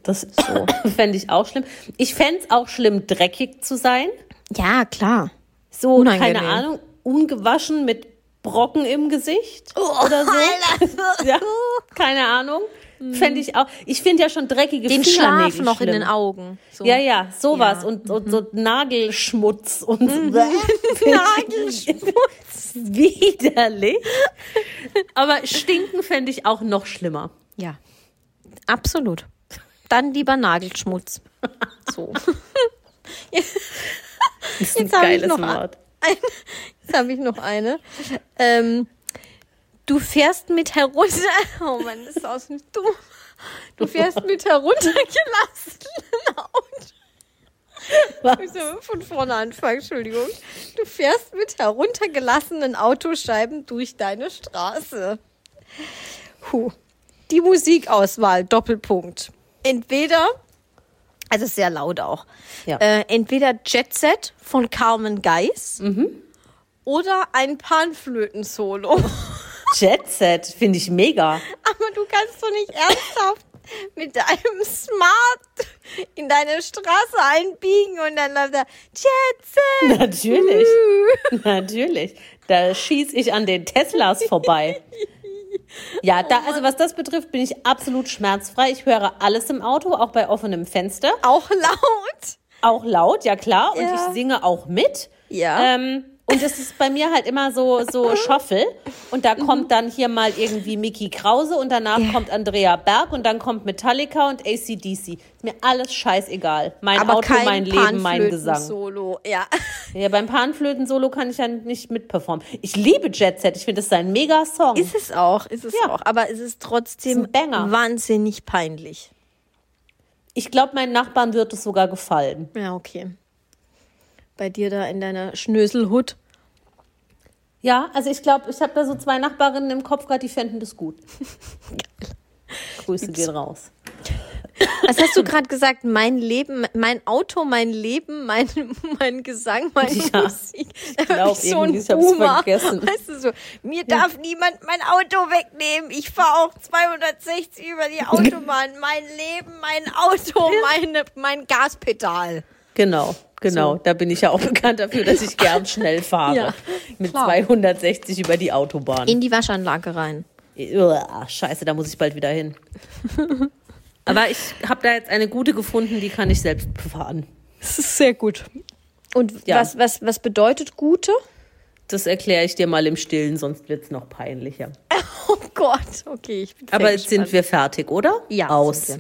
Das <laughs> fände ich auch schlimm. Ich fände es auch schlimm, dreckig zu sein. Ja, klar. So, Unangenehm. keine Ahnung, ungewaschen mit Brocken im Gesicht oder so. <laughs> Ja, keine Ahnung. Fände ich auch. Ich finde ja schon dreckige Den Fingernägel Schlaf noch in schlimm. den Augen. So. Ja, ja, sowas. Ja. Und, und so Nagelschmutz und so. <laughs> Nagelschmutz. Widerlich. Aber stinken fände ich auch noch schlimmer. Ja, absolut. Dann lieber Nagelschmutz. So. <laughs> Das ist Jetzt ein habe ich geiles noch Wort. ein, <laughs> jetzt habe ich noch eine. Ähm, du fährst mit herunter. <laughs> Oh Mann, das ist aus dem dumm. Du fährst mit heruntergelassenen Auto. Was? Ich soll von vorne anfangen, Entschuldigung. Du fährst mit heruntergelassenen Autoscheiben durch deine Straße. Puh. Die Musikauswahl, Doppelpunkt. Entweder, also sehr laut auch, Ja. äh, entweder Jet Set von Carmen Geis oder ein Panflöten-Solo. <laughs> Jet Set finde ich mega. Aber du kannst doch nicht ernsthaft mit deinem Smart in deine Straße einbiegen und dann läuft da Jet Set. Natürlich. Natürlich. Da schieße ich an den Teslas vorbei. Ja, da, also was das betrifft, bin ich absolut schmerzfrei. Ich höre alles im Auto, auch bei offenem Fenster. Auch laut. Auch laut, ja klar. Und Ja. ich singe auch mit. Ja. Ähm, und das ist bei mir halt immer so, so <laughs> Schoffel. Und da kommt dann hier mal irgendwie Mickey Krause und danach Ja. kommt Andrea Berg und dann kommt Metallica und ACDC. Ist mir alles scheißegal. Mein Aber Auto, mein Leben, mein Gesang. Solo. Ja. <laughs> Ja, beim Panflöten-Solo kann ich ja nicht mitperformen. Ich liebe Jet Set. Ich finde, das ist ein mega Song. Ist es auch, ist es Ja. auch. Aber es ist trotzdem Ist ein Banger. wahnsinnig peinlich. Ich glaube, meinen Nachbarn wird es sogar gefallen. Ja, okay. Bei dir da in deiner Schnöselhut. Ja, also ich glaube, ich habe da so zwei Nachbarinnen im Kopf gerade, die fänden das gut. <laughs> Grüße gehen raus. Was hast du gerade gesagt? Mein Leben, mein Auto, mein Leben, mein, mein Gesang, meine Ja, Musik. ich glaub, so ein ich hab's Boomer. vergessen. Weißt du so, mir darf niemand mein Auto wegnehmen. Ich fahre auch 260 über die Autobahn. Mein Leben, mein Auto, meine, mein Gaspedal. Genau, genau. So. Da bin ich ja auch <laughs> bekannt dafür, dass ich gern schnell <laughs> fahre. Ja, Mit klar. 260 über die Autobahn. In die Waschanlage rein. Uah, scheiße, da muss ich bald wieder hin. <laughs> Aber ich habe da jetzt eine gute gefunden, die kann ich selbst befahren. Das ist sehr gut. Und Ja. was, was, was bedeutet Gute? Das erkläre ich dir mal im Stillen, sonst wird's noch peinlicher. Oh Gott, okay, ich bin Aber jetzt sind wir fertig, oder? Ja, Aus.